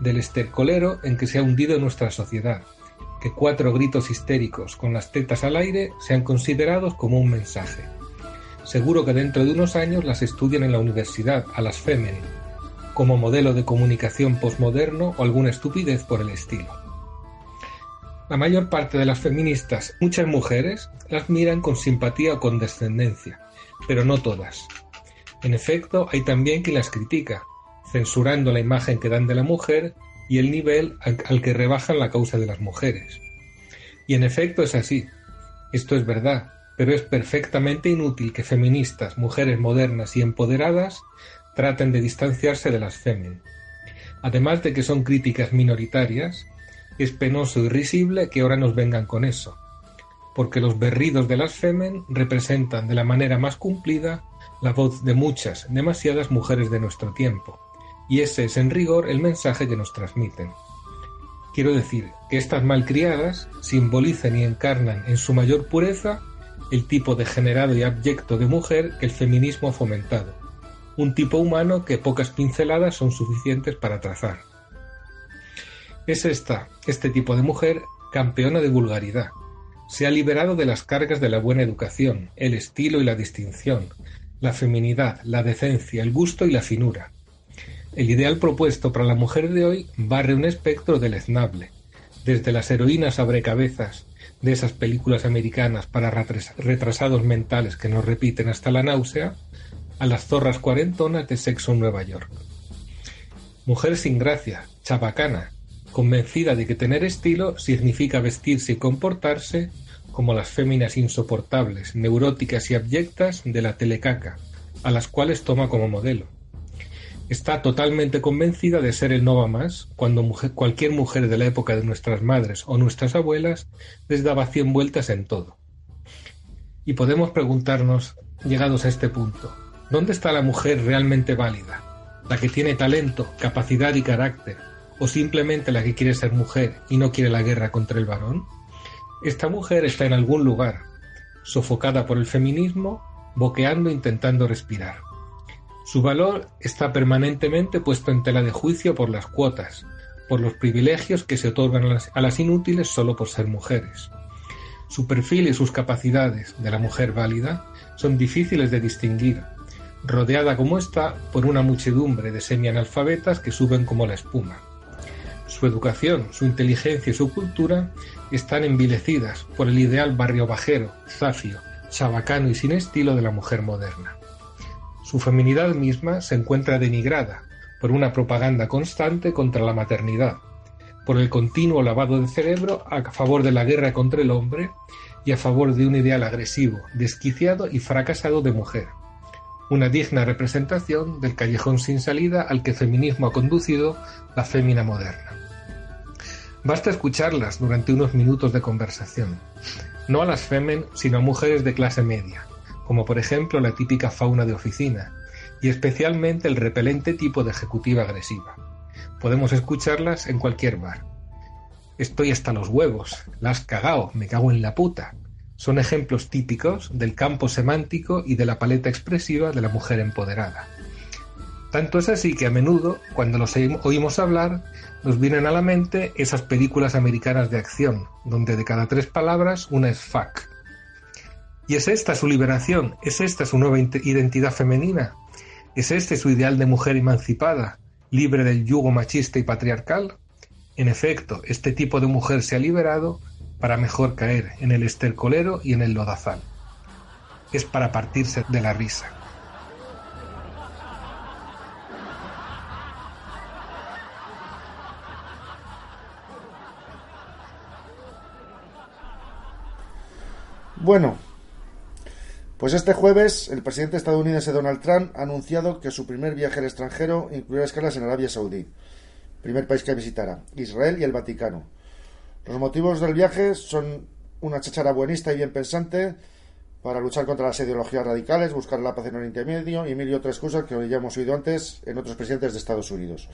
del estercolero en que se ha hundido nuestra sociedad, que cuatro gritos histéricos con las tetas al aire sean considerados como un mensaje. Seguro que dentro de unos años las estudian en la universidad, a las Femen, como modelo de comunicación posmoderno o alguna estupidez por el estilo. La mayor parte de las feministas, muchas mujeres, las miran con simpatía o condescendencia, pero no todas. En efecto, hay también quien las critica, censurando la imagen que dan de la mujer y el nivel al, al que rebajan la causa de las mujeres. Y en efecto es así. Esto es verdad, pero es perfectamente inútil que feministas, mujeres modernas y empoderadas, traten de distanciarse de las femen. Además de que son críticas minoritarias, es penoso y risible que ahora nos vengan con eso, porque los berridos de las femen representan de la manera más cumplida la voz de muchas, demasiadas mujeres de nuestro tiempo, y ese es en rigor el mensaje que nos transmiten. Quiero decir que estas malcriadas simbolizan y encarnan en su mayor pureza el tipo degenerado y abyecto de mujer que el feminismo ha fomentado, un tipo humano que pocas pinceladas son suficientes para trazar. Es esta, este tipo de mujer, campeona de vulgaridad. Se ha liberado de las cargas de la buena educación, el estilo y la distinción, la feminidad, la decencia, el gusto y la finura. El ideal propuesto para la mujer de hoy barre un espectro deleznable, desde las heroínas abrecabezas de esas películas americanas para retrasados mentales que nos repiten hasta la náusea, a las zorras cuarentonas de sexo en Nueva York. Mujer sin gracia, chabacana, convencida de que tener estilo significa vestirse y comportarse como las féminas insoportables, neuróticas y abyectas de la telecaca, a las cuales toma como modelo. Está totalmente convencida de ser el no va más cuando cualquier mujer de la época de nuestras madres o nuestras abuelas les daba cien vueltas en todo. Y podemos preguntarnos, llegados a este punto, ¿dónde está la mujer realmente válida? ¿La que tiene talento, capacidad y carácter? ¿O simplemente la que quiere ser mujer y no quiere la guerra contra el varón? Esta mujer está en algún lugar, sofocada por el feminismo, boqueando intentando respirar. Su valor está permanentemente puesto en tela de juicio por las cuotas, por los privilegios que se otorgan a las, inútiles solo por ser mujeres. Su perfil y sus capacidades de la mujer válida son difíciles de distinguir, rodeada como está por una muchedumbre de semianalfabetas que suben como la espuma. Su educación, su inteligencia y su cultura están envilecidas por el ideal barrio bajero, zafio, chabacano y sin estilo de la mujer moderna. Su feminidad misma se encuentra denigrada por una propaganda constante contra la maternidad, por el continuo lavado de cerebro a favor de la guerra contra el hombre y a favor de un ideal agresivo, desquiciado y fracasado de mujer. Una digna representación del callejón sin salida al que el feminismo ha conducido la fémina moderna. Basta escucharlas durante unos minutos de conversación, no a las femen, sino a mujeres de clase media, como por ejemplo la típica fauna de oficina, y especialmente el repelente tipo de ejecutiva agresiva. Podemos escucharlas en cualquier bar. Estoy hasta los huevos, la has cagao, me cago en la puta. Son ejemplos típicos del campo semántico y de la paleta expresiva de la mujer empoderada. Tanto es así que a menudo, cuando los oímos hablar, nos vienen a la mente esas películas americanas de acción, donde de cada tres palabras una es fuck. ¿Y es esta su liberación? ¿Es esta su nueva identidad femenina? ¿Es este su ideal de mujer emancipada, libre del yugo machista y patriarcal? En efecto, este tipo de mujer se ha liberado para mejor caer en el estercolero y en el lodazal. Es para partirse de la risa. Bueno, pues este jueves el presidente estadounidense Donald Trump ha anunciado que su primer viaje al extranjero incluirá escalas en Arabia Saudí, primer país que visitará, Israel y el Vaticano. Los motivos del viaje son una chachara buenista y bien pensante para luchar contra las ideologías radicales, buscar la paz en Oriente Medio y mil y otras cosas que ya hemos oído antes en otros presidentes de Estados Unidos.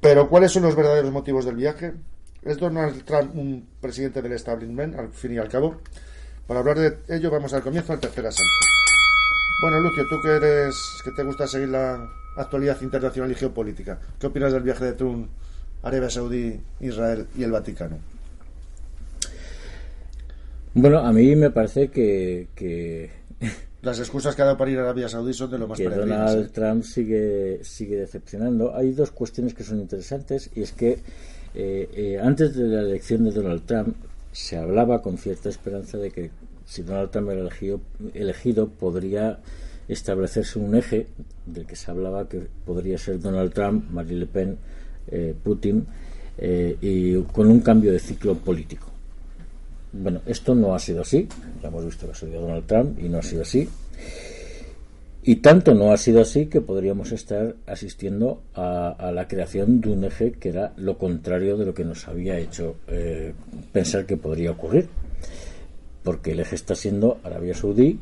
Pero ¿cuáles son los verdaderos motivos del viaje? ¿Es Donald Trump un presidente del establishment, al fin y al cabo? Para hablar de ello vamos al comienzo al tercer asalto. Bueno, Lucio, tú que eres que te gusta seguir la actualidad internacional y geopolítica, ¿qué opinas del viaje de Trump a Arabia Saudí, Israel y el Vaticano? Bueno, a mí me parece que, que las excusas que ha dado para ir a Arabia Saudí son de lo más que Donald ¿eh? Trump sigue sigue decepcionando. Hay dos cuestiones que son interesantes y es que eh, eh, antes de la elección de Donald Trump se hablaba con cierta esperanza de que si Donald Trump era elegido, elegido podría establecerse un eje del que se hablaba que podría ser Donald Trump, Marine Le Pen, eh, Putin eh, y con un cambio de ciclo político. Bueno, esto no ha sido así, ya hemos visto que ha sido Donald Trump y no ha sido así. Y tanto no ha sido así que podríamos estar asistiendo a, la creación de un eje que era lo contrario de lo que nos había hecho eh, pensar que podría ocurrir. Porque el eje está siendo Arabia Saudí,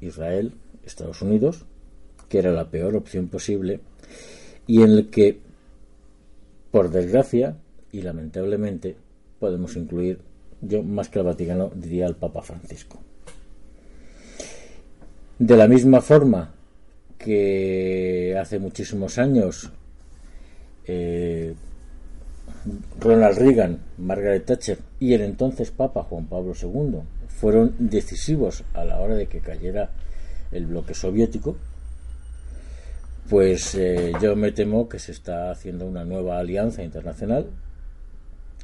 Israel, Estados Unidos, que era la peor opción posible, y en el que, por desgracia y lamentablemente, podemos incluir, yo más que al Vaticano diría al Papa Francisco. De la misma forma que hace muchísimos años eh, Ronald Reagan, Margaret Thatcher y el entonces Papa Juan Pablo II fueron decisivos a la hora de que cayera el bloque soviético, pues eh, yo me temo que se está haciendo una nueva alianza internacional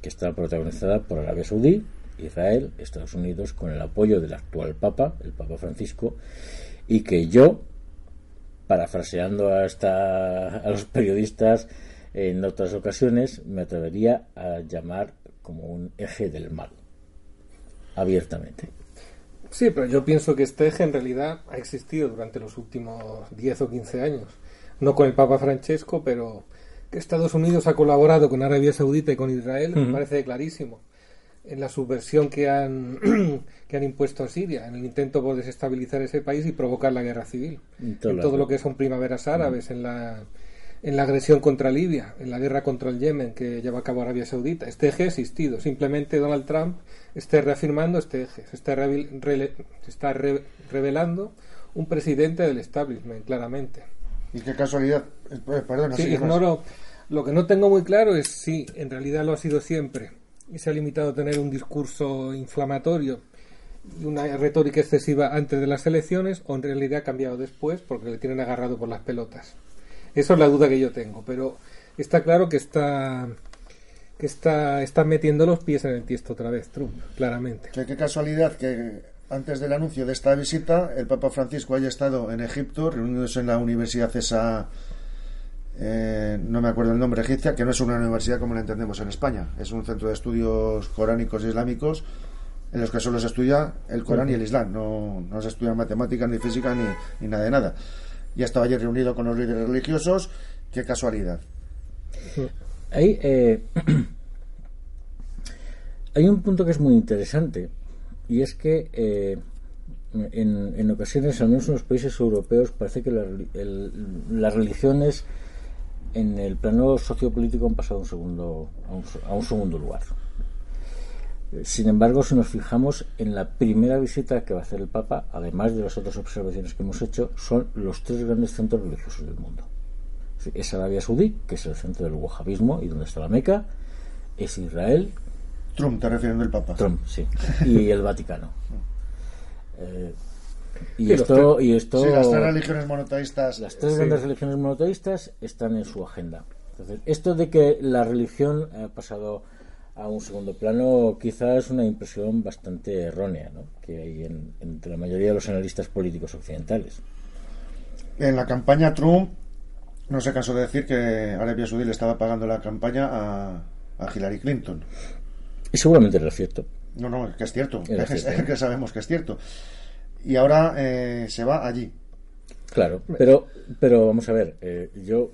que está protagonizada por Arabia Saudí, Israel, Estados Unidos, con el apoyo del actual Papa, el Papa Francisco, y que yo, parafraseando a, a los periodistas en otras ocasiones, me atrevería a llamar como un eje del mal, abiertamente. Sí, pero yo pienso que este eje en realidad ha existido durante los últimos 10 o 15 años. No con el Papa Francesco, pero que Estados Unidos ha colaborado con Arabia Saudita y con Israel, me parece clarísimo en la subversión que han, que han impuesto a Siria, en el intento por desestabilizar ese país y provocar la guerra civil. En todo lo que son primaveras árabes, en la, en la agresión contra Libia, en la guerra contra el Yemen que lleva a cabo Arabia Saudita. Este eje ha existido. Simplemente Donald Trump está reafirmando este eje, se está, se está revelando un presidente del establishment, claramente. Y qué casualidad. Eh, Sí, ignoro. Lo que no tengo muy claro es si en realidad lo ha sido siempre se ha limitado a tener un discurso inflamatorio y una retórica excesiva antes de las elecciones o en realidad ha cambiado después porque le tienen agarrado por las pelotas. Esa es la duda que yo tengo, pero está claro que está que está, está metiendo los pies en el tiesto otra vez, Trump, claramente. Qué casualidad que antes del anuncio de esta visita el Papa Francisco haya estado en Egipto reuniéndose en la Universidad esa eh, no me acuerdo el nombre egipcia, que no es una universidad como la entendemos en España, es un centro de estudios coránicos e islámicos en los que solo se estudia el Corán y el Islam, no, no se estudia matemática, ni física, ni, nada de nada. Y ha estado allí reunido con los líderes religiosos, qué casualidad. Hay, eh, hay un punto que es muy interesante y es que eh, en, en ocasiones, al menos en los países europeos, parece que la las religiones en el plano sociopolítico han pasado a un segundo, a un, a un segundo lugar. Eh, Sin embargo, si nos fijamos en la primera visita que va a hacer el Papa, además de las otras observaciones que hemos hecho, son los tres grandes centros religiosos del mundo. Es Arabia Saudí, que es el centro del wahabismo y donde está la Meca, es Israel, Trump, te refiriendo el Papa. Trump, sí, y el Vaticano. Eh, y, Sí, esto, tres- y esto, sí, las tres religiones monoteístas. las tres sí. grandes religiones monoteístas están en su agenda. Entonces, esto de que la religión ha pasado a un segundo plano quizás es una impresión bastante errónea ¿no? que hay en- entre la mayoría de los analistas políticos occidentales. En la campaña Trump no se cansó de decir que Arabia Saudí le estaba pagando la campaña a, a Hillary Clinton. Y seguramente era cierto. No, no, que es cierto, que, cierto. que sabemos que es cierto. Y ahora eh, se va allí. Claro, pero, pero vamos a ver, eh, yo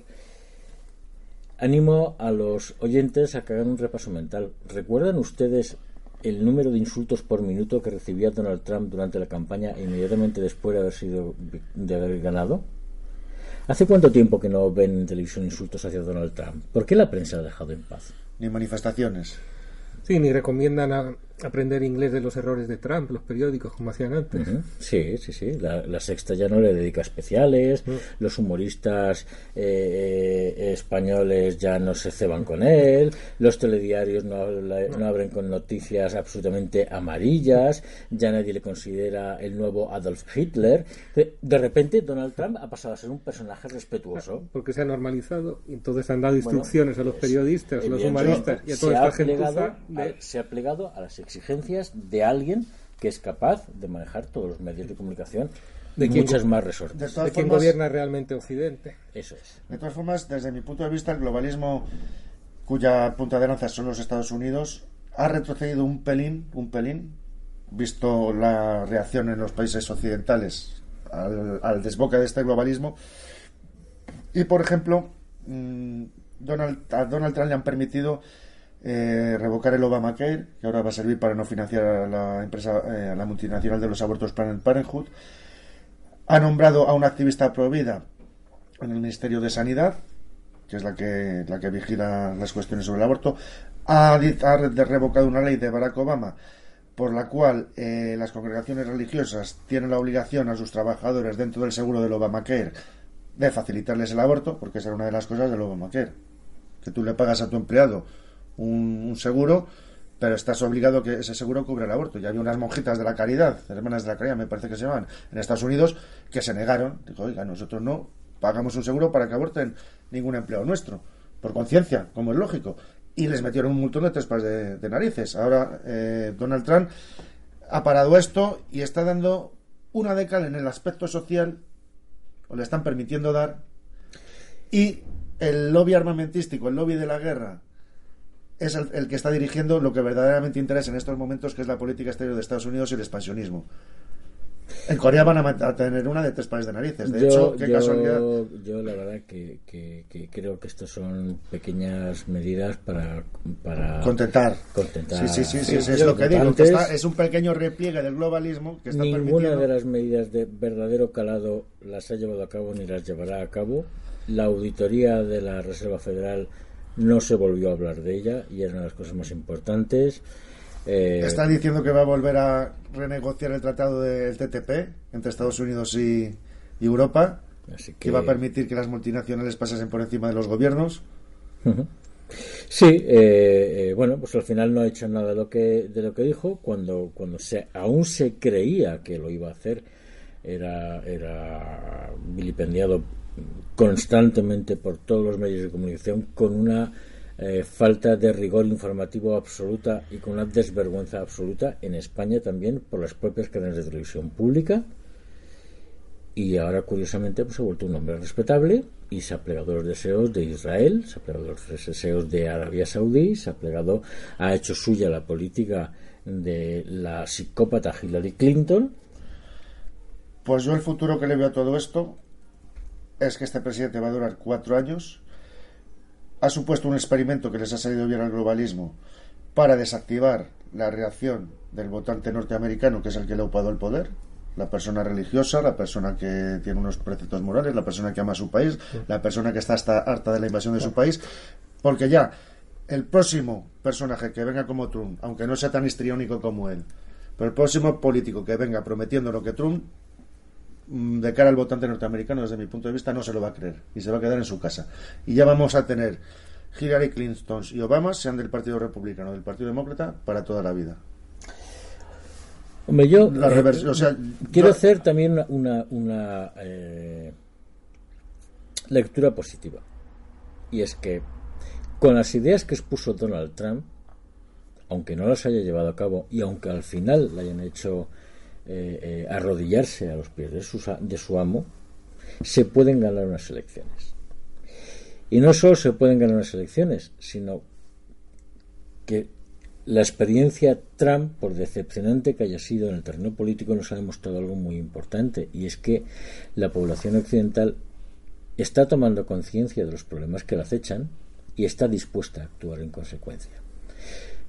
animo a los oyentes a que hagan un repaso mental. ¿Recuerdan ustedes el número de insultos por minuto que recibía Donald Trump durante la campaña inmediatamente después de haber sido de haber ganado? ¿Hace cuánto tiempo que no ven en televisión insultos hacia Donald Trump? ¿Por qué la prensa lo ha dejado en paz? Ni manifestaciones. Sí, ni recomiendan a- aprender inglés de los errores de Trump, los periódicos, como hacían antes. Ujú. Sí, sí, sí. La, la sexta ya no le dedica especiales. Los humoristas eh, eh, españoles ya no se ceban con él. Los telediarios no, habla- no abren con noticias absolutamente amarillas. Ya nadie le considera el nuevo Adolf Hitler. De, repente, Donald Trump ha pasado a ser un personaje respetuoso. Porque se ha normalizado y entonces han dado Bueno, instrucciones a los periodistas, a los humoristas y a toda esta de- se ha plegado a las exigencias de alguien que es capaz de manejar todos los medios de comunicación De y muchas más resortes. De todas de quien formas- gobierna realmente Occidente. Eso es. De todas formas, desde mi punto de vista, el globalismo, cuya punta de lanza son los Estados Unidos, ha retrocedido un pelín, un pelín, visto la reacción en los países occidentales al, al desboque de este globalismo. Y, por ejemplo, mm, Donald, a Donald Trump le han permitido eh, revocar el Obamacare, que ahora va a servir para no financiar a la empresa, eh, a la multinacional de los abortos Planned Parenthood. Ha nombrado a una activista pro vida en el Ministerio de Sanidad, que es la que, la que vigila las cuestiones sobre el aborto, ha, revocado una ley de Barack Obama por la cual eh, las congregaciones religiosas tienen la obligación a sus trabajadores dentro del seguro del Obamacare de facilitarles el aborto, porque esa era una de las cosas del Obamacare, que tú le pagas a tu empleado un, un seguro, pero estás obligado que ese seguro cubra el aborto. Y había unas monjitas de la caridad, hermanas de la caridad, me parece que se llaman, en Estados Unidos, que se negaron. Dijo, oiga, nosotros no pagamos un seguro para que aborten ningún empleado nuestro, por conciencia, como es lógico. Y les metieron un montón de tres pares de, de narices. Ahora eh, Donald Trump ha parado esto y está dando una década en el aspecto social, o le están permitiendo dar, y el lobby armamentístico, el lobby de la guerra, es el, el que está dirigiendo lo que verdaderamente interesa en estos momentos, que es la política exterior de Estados Unidos y el expansionismo. En Corea van a, tener una de tres pares de narices. De yo, hecho, qué yo- casualidad. yo la verdad que, que- que creo que estas son pequeñas medidas para, para Contentar. contentar Sí, sí, sí, sí, es lo que digo. que está- es un pequeño repliegue del globalismo que está Ninguna permitiendo. de las medidas de verdadero calado las ha llevado a cabo ni las llevará a cabo. La auditoría de la Reserva Federal no se volvió a hablar de ella y era una de las cosas más importantes. Eh, Está diciendo que va a volver a renegociar el tratado del TTP entre Estados Unidos y, y Europa, Así que... va a permitir que las multinacionales pasen por encima de los gobiernos. Sí, eh, eh, bueno, pues al final no ha hecho nada de lo que de lo que dijo cuando cuando se aún se creía que lo iba a hacer era era vilipendiado constantemente por todos los medios de comunicación con una eh, falta de rigor informativo absoluta y con una desvergüenza absoluta en España también por las propias cadenas de televisión pública y ahora curiosamente pues, se ha vuelto un hombre respetable y se ha plegado a los deseos de Israel, se ha plegado a los deseos de Arabia Saudí, se ha plegado, ha hecho suya la política de la psicópata Hillary Clinton. Pues yo el futuro que le veo a todo esto es que este presidente va a durar cuatro años. Ha supuesto un experimento que les ha salido bien al globalismo para desactivar la reacción del votante norteamericano, que es el que le ha upado el poder, la persona religiosa, la persona que tiene unos preceptos morales, la persona que ama a su país, la persona que está hasta harta de la invasión de su país, porque ya el próximo personaje que venga como Trump, aunque no sea tan histriónico como él, pero el próximo político que venga prometiendo lo que Trump, de cara al votante norteamericano, desde mi punto de vista, no se lo va a creer y se va a quedar en su casa. Y ya vamos a tener Hillary Clinton y Obama, sean del Partido Republicano o del Partido Demócrata, para toda la vida. Hombre, yo La eh, revers- o sea, quiero yo- hacer también una, una, una, eh, lectura positiva. Y es que con las ideas que expuso Donald Trump, aunque no las haya llevado a cabo y aunque al final le hayan hecho eh, eh, arrodillarse a los pies de su, de su amo, se pueden ganar unas elecciones. Y no solo se pueden ganar unas elecciones, sino que la experiencia Trump, por decepcionante que haya sido en el terreno político, nos ha demostrado algo muy importante, y es que la población occidental está tomando conciencia de los problemas que la acechan y está dispuesta a actuar en consecuencia.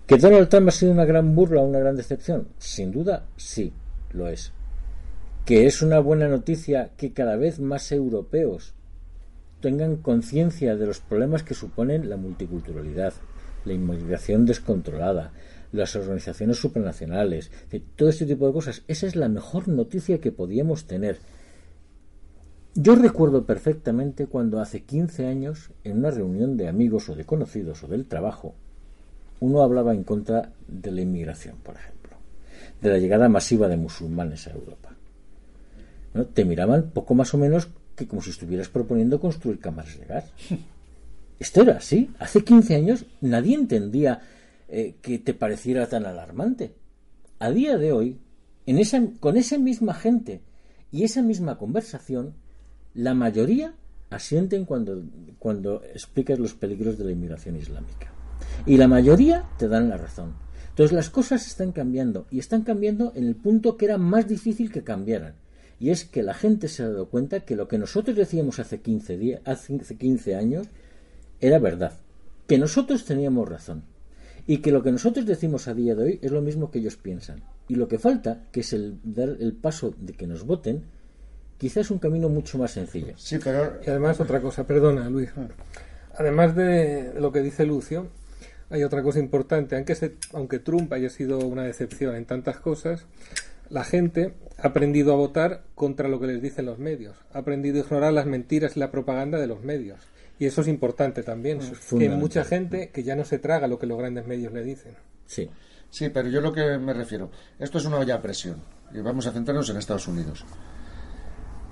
¿Que Donald Trump ha sido una gran burla una gran decepción? Sin duda, sí, lo es. ¿Que es una buena noticia que cada vez más europeos tengan conciencia de los problemas que suponen la multiculturalidad, la inmigración descontrolada, las organizaciones supranacionales, todo este tipo de cosas. Esa es la mejor noticia que podíamos tener. Yo recuerdo perfectamente cuando hace 15 años, en una reunión de amigos o de conocidos o del trabajo, uno hablaba en contra de la inmigración, por ejemplo, de la llegada masiva de musulmanes a Europa. ¿No? Te miraban poco más o menos que como si estuvieras proponiendo construir cámaras de gas. Esto era así. Hace 15 años nadie entendía eh, que te pareciera tan alarmante. A día de hoy, en esa, con esa misma gente y esa misma conversación, la mayoría asienten cuando, cuando explicas los peligros de la inmigración islámica. Y la mayoría te dan la razón. Entonces las cosas están cambiando y están cambiando en el punto que era más difícil que cambiaran. Y es que la gente se ha dado cuenta que lo que nosotros decíamos hace 15, días, hace 15 años era verdad. Que nosotros teníamos razón. Y que lo que nosotros decimos a día de hoy es lo mismo que ellos piensan. Y lo que falta, que es el dar el paso de que nos voten, quizás es un camino mucho más sencillo. Sí, pero... Y además otra cosa, perdona Luis. Además de lo que dice Lucio, hay otra cosa importante. Aunque, se- aunque Trump haya sido una decepción en tantas cosas, la gente ha aprendido a votar contra lo que les dicen los medios. Ha aprendido a ignorar las mentiras y la propaganda de los medios. Y eso es importante también. Eso es que hay mucha gente que ya no se traga lo que los grandes medios le dicen. Sí. Sí, pero yo lo que me refiero, esto es una olla a presión y vamos a centrarnos en Estados Unidos.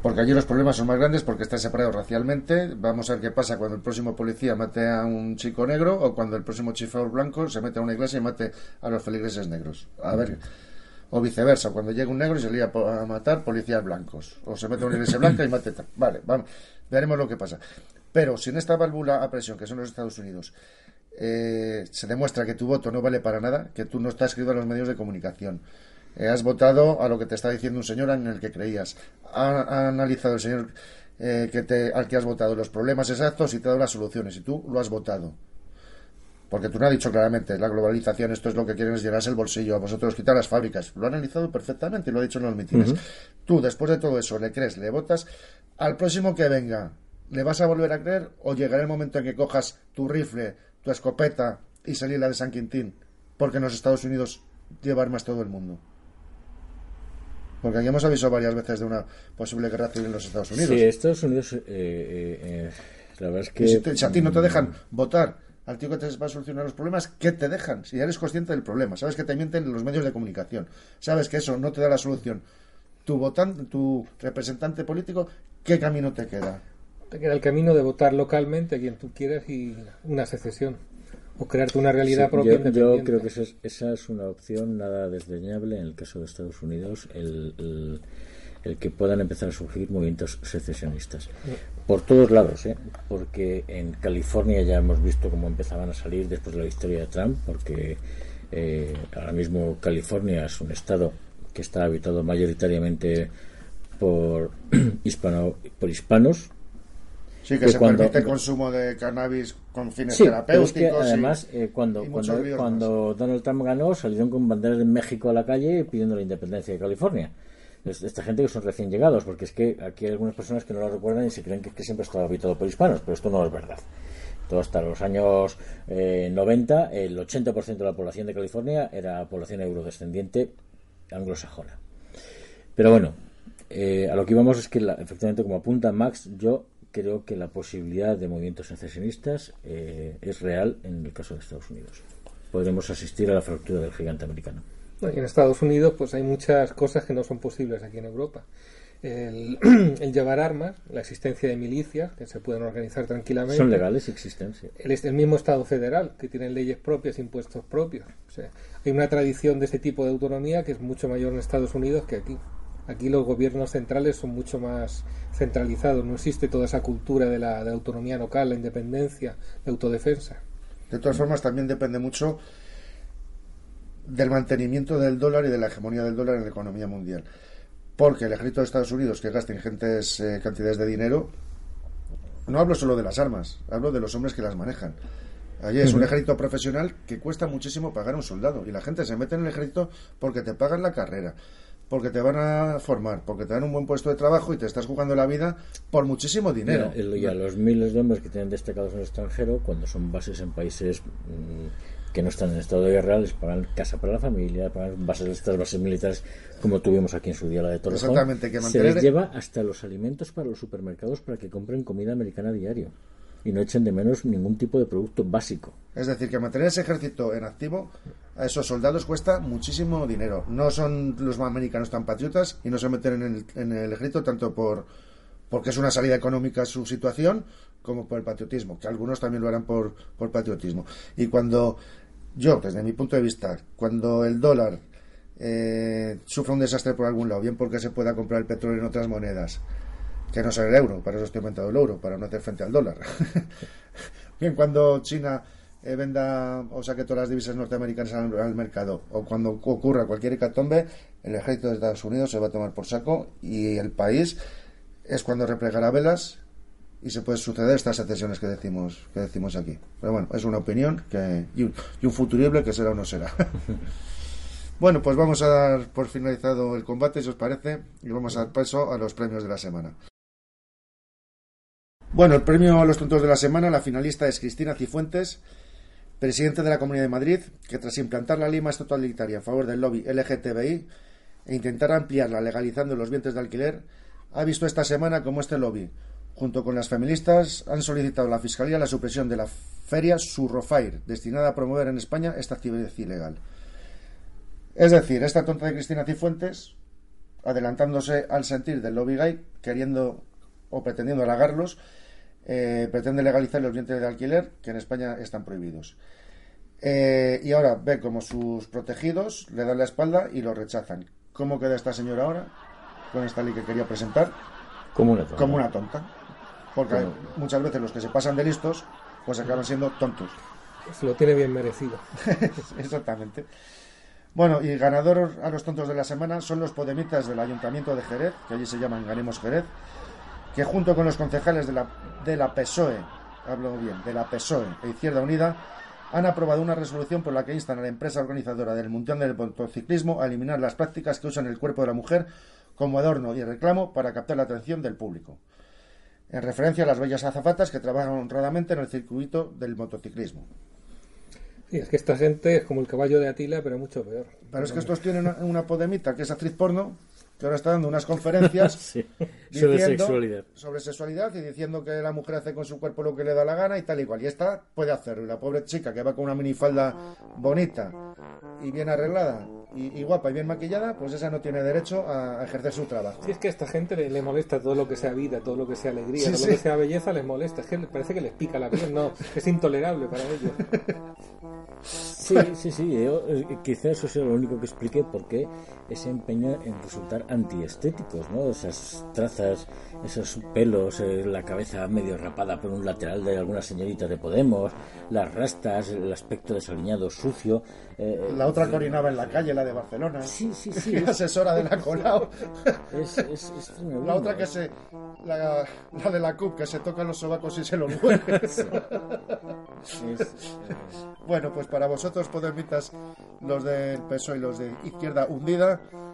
Porque allí los problemas son más grandes porque están separados racialmente. Vamos a ver qué pasa cuando el próximo policía mate a un chico negro o cuando el próximo chiflador blanco se mete a una iglesia y mate a los feligreses negros. A ver, o viceversa, cuando llega un negro y se lía a matar policías blancos. O se mete a una iglesia blanca y mate tal. Vale, vamos, veremos lo que pasa. Pero sin esta válvula a presión que son los Estados Unidos, eh, se demuestra que tu voto no vale para nada, que tú no estás escrito en los medios de comunicación. Eh, has votado a lo que te está diciendo un señor en el que creías. Ha, ha analizado el señor eh, que te, al que has votado los problemas exactos y te ha dado las soluciones. Y tú lo has votado. Porque tú no has dicho claramente, la globalización, esto es lo que quieren es llenarse el bolsillo, a vosotros quitar las fábricas. Lo ha analizado perfectamente y lo ha dicho en los mítines. Ujú. Tú, después de todo eso, le crees, le votas, al próximo que venga, ¿le vas a volver a creer o llegará el momento en que cojas tu rifle, tu escopeta y salir la de San Quintín? Porque en los Estados Unidos lleva armas todo el mundo. Porque aquí hemos avisado varias veces de una posible guerra civil en los Estados Unidos. Sí, Estados Unidos, eh, eh, eh, la verdad es que... Si, te- si a ti no te dejan votar al tío que te va a solucionar los problemas, ¿qué te dejan? Si ya eres consciente del problema, sabes que te mienten los medios de comunicación, sabes que eso no te da la solución. Tu votante, tu representante político, ¿qué camino te queda? Te queda el camino de votar localmente a quien tú quieras y una secesión. O crearte una realidad Sí, propia yo, creo que esa es, esa es una opción nada desdeñable en el caso de Estados Unidos, el, el- el que puedan empezar a surgir movimientos secesionistas. Por todos lados, ¿eh? porque en California ya hemos visto cómo empezaban a salir después de la victoria de Trump, porque eh, ahora mismo California es un estado que está habitado mayoritariamente por, hispano, por hispanos. Sí, que, se cuando- permite el consumo de cannabis con fines Sí, pero es terapéuticos. que y- además, eh, cuando, cuando, cuando Donald Trump ganó, salieron con banderas de México a la calle pidiendo la independencia de California. Es- Esta gente que son recién llegados, porque es que aquí hay algunas personas que no lo recuerdan y se creen que, que siempre estaba habitado por hispanos, pero esto no es verdad. Todo hasta los años eh, 90, el 80% de la población de California era población eurodescendiente anglosajona. Pero bueno, eh, a lo que íbamos es que, la- efectivamente, como apunta Max, yo creo que la posibilidad de movimientos secesionistas eh, es real en el caso de Estados Unidos. Podremos asistir a la fractura del gigante americano. No, y en Estados Unidos pues hay muchas cosas que no son posibles aquí en Europa. El, el llevar armas, la existencia de milicias que se pueden organizar tranquilamente. Son legales y existen, sí. El, el mismo Estado federal, que tiene leyes propias, impuestos propios. O sea, hay una tradición de ese tipo de autonomía que es mucho mayor en Estados Unidos que aquí. Aquí los gobiernos centrales son mucho más centralizados, no existe toda esa cultura de la de autonomía local, la independencia, la autodefensa. De todas formas, también depende mucho del mantenimiento del dólar y de la hegemonía del dólar en la economía mundial. Porque el ejército de Estados Unidos, que gasta ingentes eh, cantidades de dinero, no hablo solo de las armas, hablo de los hombres que las manejan. Allí es un ejército profesional que cuesta muchísimo pagar a un soldado. Y la gente se mete en el ejército porque te pagan la carrera, porque te van a formar, porque te dan un buen puesto de trabajo y te estás jugando la vida por muchísimo dinero. Mira, el- y a los miles de hombres que tienen destacados en el extranjero, cuando son bases en países mm, que no están en estado de guerra, les pagan casa para la familia, pagan bases, estas bases militares, como tuvimos aquí en su día, la de Torrejón. Exactamente, que Se mantener- les lleva hasta los alimentos para los supermercados para que compren comida americana a diario y no echen de menos ningún tipo de producto básico. Es decir, que mantener ese ejército en activo a esos soldados cuesta muchísimo dinero. No son los americanos tan patriotas y no se meten en el, en el ejército tanto por porque es una salida económica su situación como por el patriotismo, que algunos también lo harán por, patriotismo. Y cuando yo, desde mi punto de vista, cuando el dólar eh, sufre un desastre por algún lado, bien porque se pueda comprar el petróleo en otras monedas, que no sea el euro, para eso estoy aumentando el euro, para no hacer frente al dólar. Bien, cuando China eh, venda o saque todas las divisas norteamericanas al, al mercado, o cuando ocurra cualquier hecatombe, el ejército de Estados Unidos se va a tomar por saco y el país es cuando replegará velas y se puede suceder estas secesiones que decimos que decimos aquí. Pero bueno, es una opinión que, y, un, y un futurible que será o no será. bueno, pues vamos a dar por finalizado el combate, si os parece, y vamos a dar paso a los premios de la semana. Bueno, el premio a los tontos de la semana, la finalista es Cristina Cifuentes, presidente de la Comunidad de Madrid, que tras implantar la más totalitaria en favor del lobby LGTBI e intentar ampliarla legalizando los vientres de alquiler, ha visto esta semana como este lobby, junto con las feministas, han solicitado a la Fiscalía la supresión de la feria Surrofair, destinada a promover en España esta actividad ilegal. Es decir, esta tonta de Cristina Cifuentes, adelantándose al sentir del lobby gay, queriendo o pretendiendo halagarlos, eh, pretende legalizar los vientres de alquiler que en España están prohibidos. Eh, y ahora ve como sus protegidos le dan la espalda y lo rechazan. ¿Cómo queda esta señora ahora con esta ley que quería presentar? Como una tonta. Como una tonta. Porque Como- muchas veces los que se pasan de listos pues acaban siendo tontos. Se lo tiene bien merecido. Exactamente. Bueno, y ganador a los tontos de la semana son los podemitas del Ayuntamiento de Jerez, que allí se llaman Ganemos Jerez, que junto con los concejales de la, de la PSOE, hablo bien, de la PSOE e Izquierda Unida, han aprobado una resolución por la que instan a la empresa organizadora del Mundial del Motociclismo a eliminar las prácticas que usan el cuerpo de la mujer como adorno y reclamo para captar la atención del público. En referencia a las bellas azafatas que trabajan honradamente en el circuito del motociclismo. Sí, es que esta gente es como el caballo de Atila, pero mucho peor. Pero es que estos tienen una, una podemita que es actriz porno, que ahora está dando unas conferencias Sí, sobre sexualidad. sobre sexualidad y diciendo que la mujer hace con su cuerpo lo que le da la gana y tal y cual. Y esta puede hacerlo. Y la pobre chica que va con una minifalda bonita y bien arreglada y, y guapa y bien maquillada, pues esa no tiene derecho a, a ejercer su trabajo. Si es que a esta gente le, le molesta todo lo que sea vida, todo lo que sea alegría, Sí, todo sí. lo que sea belleza les molesta. Es que le- parece que les pica la piel, no, es intolerable para ellos. Sí, sí, sí. yo, eh, quizá eso sea lo único que explique por qué ese empeño en resultar antiestéticos, ¿no? Esas trazas, esos pelos, eh, la cabeza medio rapada por un lateral de alguna señorita de Podemos, las rastas, el aspecto desaliñado, sucio. eh, La otra que orinaba en la calle, la de Barcelona. Sí, sí, sí. asesora de la Colau. Es, es, es tremendo. La otra que se. La, la de la CUP, que se toca los sobacos y se los mueve. Bueno, pues para vosotros, podemitas, los del PSOE y los de Izquierda Hundida. Bueno,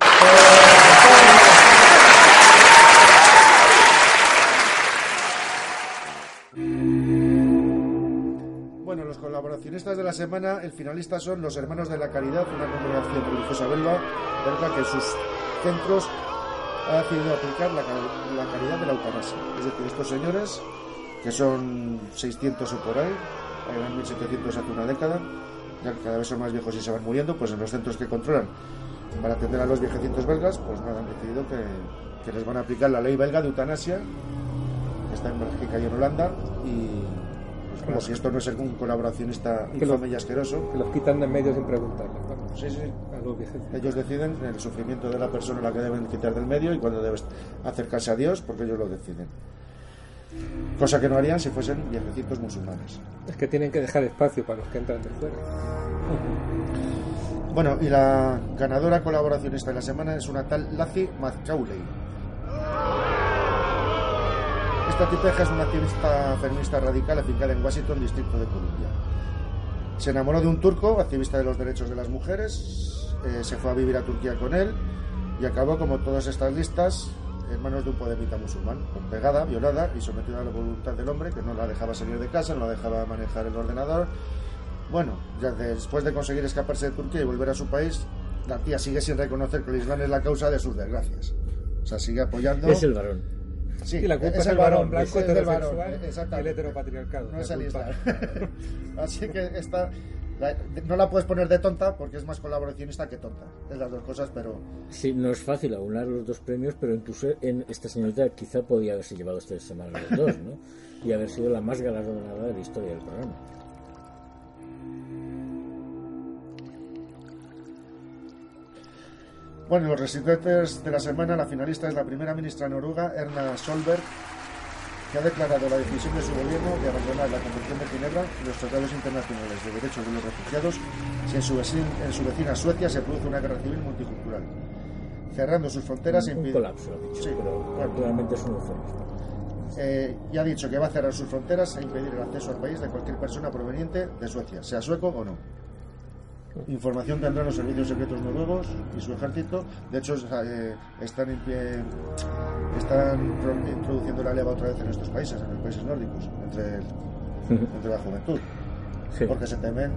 colaboracionistas de la semana, el finalista son los Hermanos de la Caridad, una congregación religiosa belga, belga que en sus centros ha decidido aplicar la, la caridad de la eutanasia. Es decir, estos señores, que son 600 o por ahí, eran 1700 hace una década, ya que cada vez son más viejos y se van muriendo, pues en los centros que controlan para atender a los viejecitos belgas, pues nada, han decidido que, que les van a aplicar la ley belga de eutanasia, que está en Bélgica y en Holanda, y como si esto no es un colaboracionista infame y asqueroso. Que los quitan de medio sin preguntarles. vamos. Sí, sí. A los viejetes. Ellos deciden el sufrimiento de la persona a la que deben quitar del medio y cuando debes acercarse a Dios, porque ellos lo deciden. Cosa que no harían si fuesen viejecitos musulmanes. Es que tienen que dejar espacio para los que entran de fuera. Bueno, y la ganadora colaboracionista de la semana es una tal Laci Mazcauley. Esta tipeja es una activista feminista radical afincada en Washington, Distrito de Columbia. Se enamoró de un turco, activista de los derechos de las mujeres, eh, se fue a vivir a Turquía con él y acabó, como todas estas listas, en manos de un podemita musulmán, pegada, violada y sometida a la voluntad del hombre, que no la dejaba salir de casa, no la dejaba manejar el ordenador. Bueno, ya después de conseguir escaparse de Turquía y volver a su país, la tía sigue sin reconocer que el Islam es la causa de sus desgracias. O sea, sigue apoyando. Es el varón. Sí, y la culpa es, el varón blanco es el heterosexual varón, y el heteropatriarcado. No es el. Islam. Así que esta, la- no la puedes poner de tonta porque es más colaboracionista que tonta. Es las dos cosas, pero Sí, no es fácil aunar los dos premios, pero incluso en esta señorita quizá podía haberse llevado esta semana los dos, ¿no? Y haber sido la más galardonada de la historia del programa. Bueno, los residentes de la semana, la finalista es la primera ministra noruega, Erna Solberg, que ha declarado la decisión de su gobierno de abandonar la Convención de Ginebra y los tratados internacionales de derechos de los refugiados si en su, vecin- en su vecina Suecia se produce una guerra civil multicultural, cerrando sus fronteras e Un impidi- colapso, ha dicho, Sí, pero bueno. es un eufemismo. Eh, y ha dicho que va a cerrar sus fronteras e impedir el acceso al país de cualquier persona proveniente de Suecia, sea sueco o no. Información tendrán los servicios secretos noruegos y su ejército. De hecho, eh, están, están introduciendo la leva otra vez en estos países, en los países nórdicos, entre, el- entre la juventud. Sí. Porque se temen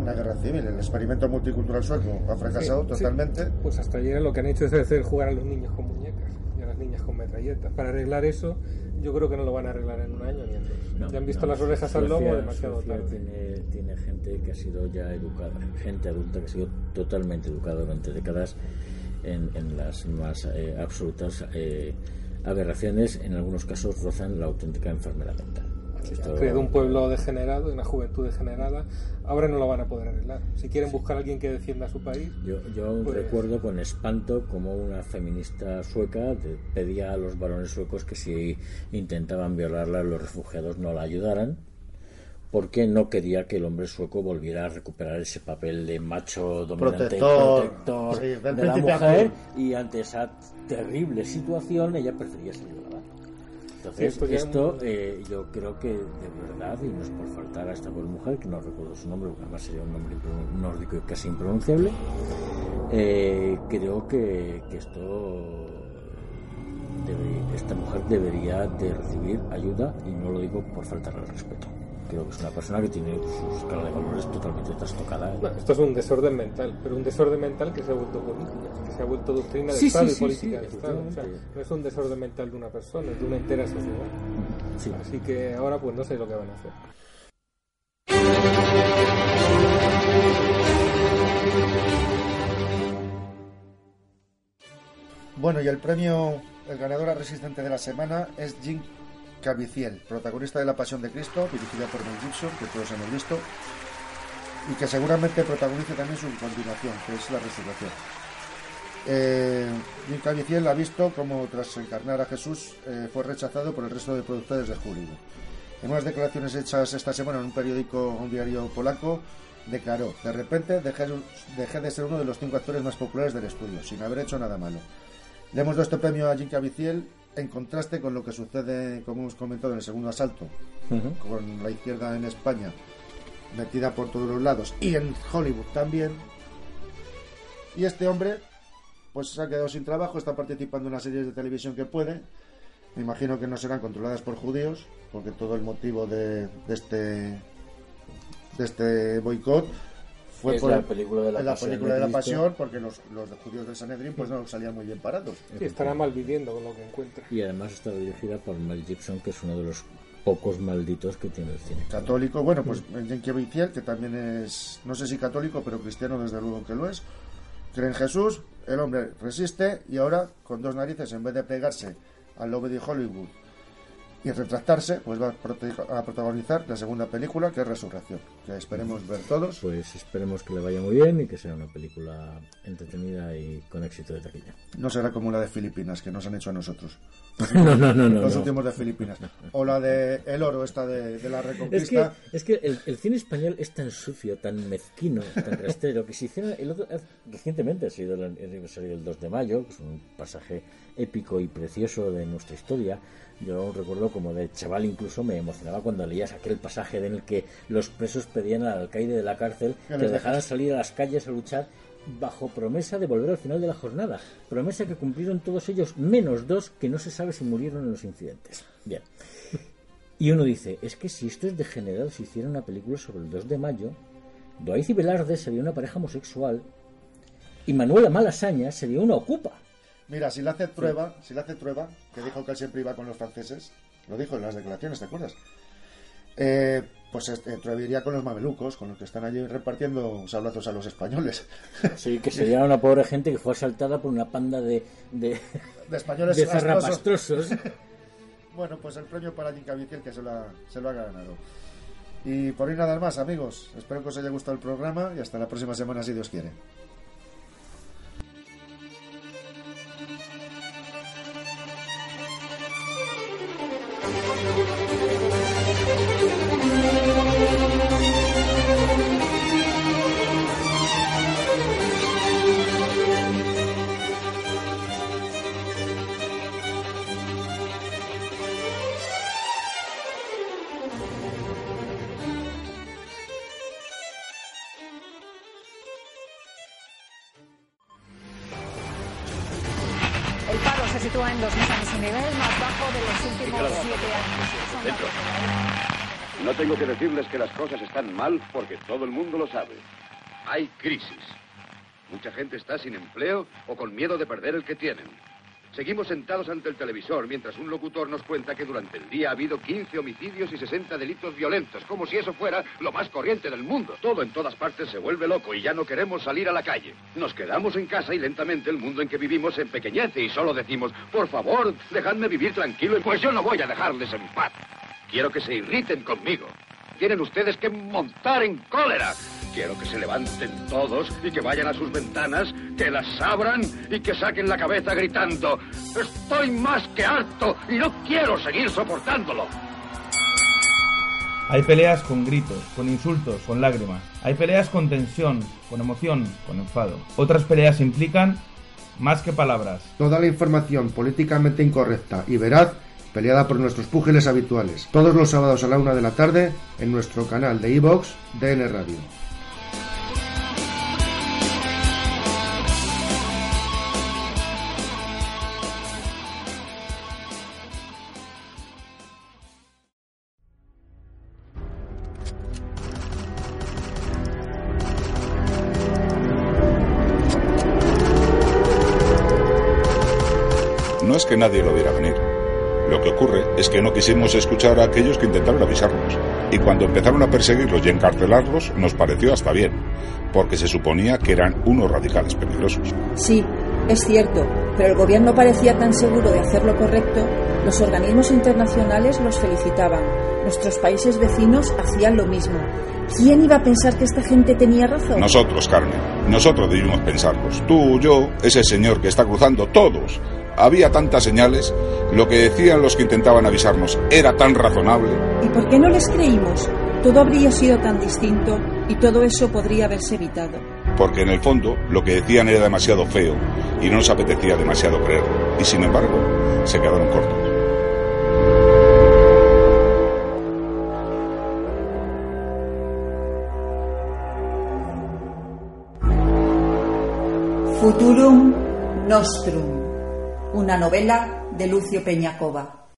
una guerra civil. El experimento multicultural sueco ha fracasado Sí, sí. totalmente. Pues hasta ayer lo que han hecho es hacer jugar a los niños con muñecas y a las niñas con metralletas. Para arreglar eso, yo creo que no lo van a arreglar en un año ni en dos. No, ya han visto no, las orejas al Suecia- lomo demasiado Suecia tarde. Tiene, tiene gente que ha sido ya educada, gente adulta que ha sido totalmente educada durante décadas en, en las más eh, absolutas eh, aberraciones, en algunos casos rozan la auténtica enfermedad mental. Esto- creado un pueblo degenerado y una juventud degenerada. Ahora no lo van a poder arreglar. Si quieren buscar a alguien que defienda a su país, Yo, yo Pues- recuerdo con espanto como una feminista sueca pedía a los varones suecos que si intentaban violarla los refugiados no la ayudaran porque no quería que el hombre sueco volviera a recuperar ese papel de macho dominante Protector. protector Sí, del de la mujer y ante esa terrible situación ella prefería ser. Entonces, Sí, esto eh, yo creo que de verdad, y no es por faltar a esta pobre mujer, que no recuerdo su nombre, porque además sería un nombre nórdico y casi impronunciable, eh, creo que, que esto debe- esta mujer debería de recibir ayuda y no lo digo por faltar al respeto. Creo que es una persona que tiene su escala de valores totalmente trastocada. Bueno, esto es un desorden mental, pero un desorden mental que se ha vuelto política, que se ha vuelto doctrina de Sí, Estado sí, y sí, política sí, de Estado. O sea, efectivamente. no es un desorden mental de una persona, es de una entera sociedad. Así que ahora pues no sé lo que van a hacer. Bueno, y el premio, el ganador a resistente de la semana es Jim Caviezel, protagonista de La Pasión de Cristo, dirigida por Mel Gibson, que todos hemos visto, y que seguramente protagonice también su continuación, que es La Resurrección. Eh, Jim Caviezel ha visto como tras encarnar a Jesús eh, fue rechazado por el resto de productores de Hollywood. En unas declaraciones hechas esta semana en un periódico, un diario polaco, declaró, de repente dejé, dejé de ser uno de los cinco actores más populares del estudio, sin haber hecho nada malo. Le hemos dado este premio a Jim Caviezel en contraste con lo que sucede, como hemos comentado, en el segundo asalto, con la izquierda en España metida por todos los lados y en Hollywood también. Y este hombre, pues se ha quedado sin trabajo, está participando en las series de televisión que puede. Me imagino que no serán controladas por judíos, porque todo el motivo de, de este de este boicot fue Es por la el- película de la Pasión película de de la pasión, porque los, los de judíos del Sanedrín pues no salían muy bien parados. Sí, estará mal viviendo con lo que encuentra. Y además está dirigida por Mel Gibson, que es uno de los pocos malditos que tiene el cine. católico, bueno, pues Jim Caviezel, que también es, no sé si católico, pero cristiano desde luego que lo es, cree en Jesús, el hombre resiste y ahora con dos narices, en vez de pegarse al lobby de Hollywood y retractarse, pues va a protagonizar la segunda película, que es Resurrección, que esperemos ver todos. Pues esperemos que le vaya muy bien y que sea una película entretenida y con éxito de taquilla. No será como la de Filipinas, que nos han hecho a nosotros. No, no, no, no, Los no. últimos de Filipinas. O la de El Oro, esta de, de la Es que, Reconquista. es que el, el cine español es tan sucio, tan mezquino, tan rastrero, que si hiciera el otro, eh, recientemente ha sido el aniversario del 2 de mayo, que es un pasaje épico y precioso de nuestra historia. Yo recuerdo como de chaval incluso me emocionaba cuando leías aquel pasaje en el que los presos pedían al alcaide de la cárcel Que les dejaran salir a las calles a luchar bajo promesa de volver al final de la jornada. Promesa que cumplieron todos ellos, menos dos que no se sabe si murieron en los incidentes. Bien. Y uno dice, es que si estos degenerados hicieran una película sobre el 2 de mayo, Doaiz y Velarde sería una pareja homosexual y Manuela Malasaña sería una ocupa. Mira, si le hace prueba, si le hace prueba, que dijo que él siempre iba con los franceses, lo dijo en las declaraciones, ¿te acuerdas? Eh, pues este, Trueba iría con los mamelucos, con los que están allí repartiendo sablazos a los españoles. Sí, que sería una pobre gente que fue asaltada por una panda de, de, De españoles de zarrapastrosos. Bueno, pues el premio para Jim Caviezel que se lo, ha, se lo ha ganado. Y por hoy nada más, amigos. Espero que os haya gustado el programa y hasta la próxima semana, si Dios quiere. Nivel más bajo de los últimos siete años. Son Dentro. No tengo que decirles que las cosas están mal porque todo el mundo lo sabe. Hay crisis. Mucha gente está sin empleo o con miedo de perder el que tienen. Seguimos sentados ante el televisor mientras un locutor nos cuenta que durante el día ha habido 15 homicidios y 60 delitos violentos, como si eso fuera lo más corriente del mundo. Todo en todas partes se vuelve loco y ya no queremos salir a la calle. Nos quedamos en casa y lentamente el mundo en que vivimos se empequeñece y solo decimos, por favor, dejadme vivir tranquilo. Pues yo no voy a dejarles en paz. Quiero que se irriten conmigo. Tienen ustedes que montar en cólera. Quiero que se levanten todos y que vayan a sus ventanas, que las abran y que saquen la cabeza gritando, estoy más que harto y no quiero seguir soportándolo. Hay peleas con gritos, con insultos, con lágrimas. Hay peleas con tensión, con emoción, con enfado. Otras peleas implican más que palabras. Toda la información políticamente incorrecta y veraz peleada por nuestros púgiles habituales. Todos los sábados a la una de la tarde en nuestro canal de iVox DN Radio. Que ocurre es que no quisimos escuchar a aquellos que intentaron avisarnos. Y cuando empezaron a perseguirlos y encarcelarlos, nos pareció hasta bien, porque se suponía que eran unos radicales peligrosos. Sí, es cierto, pero el gobierno parecía tan seguro de hacer lo correcto, los organismos internacionales los felicitaban, nuestros países vecinos hacían lo mismo. ¿Quién iba a pensar que esta gente tenía razón? Nosotros, Carmen, nosotros debimos pensarlos. Tú, yo, ese señor que está cruzando, todos. Había tantas señales, lo que decían los que intentaban avisarnos era tan razonable. ¿Y por qué no les creímos? Todo habría sido tan distinto y todo eso podría haberse evitado. Porque en el fondo lo que decían era demasiado feo y no nos apetecía demasiado creerlo. Y sin embargo, se quedaron cortos. Futurum Nostrum, una novela de Lucio Peñacova.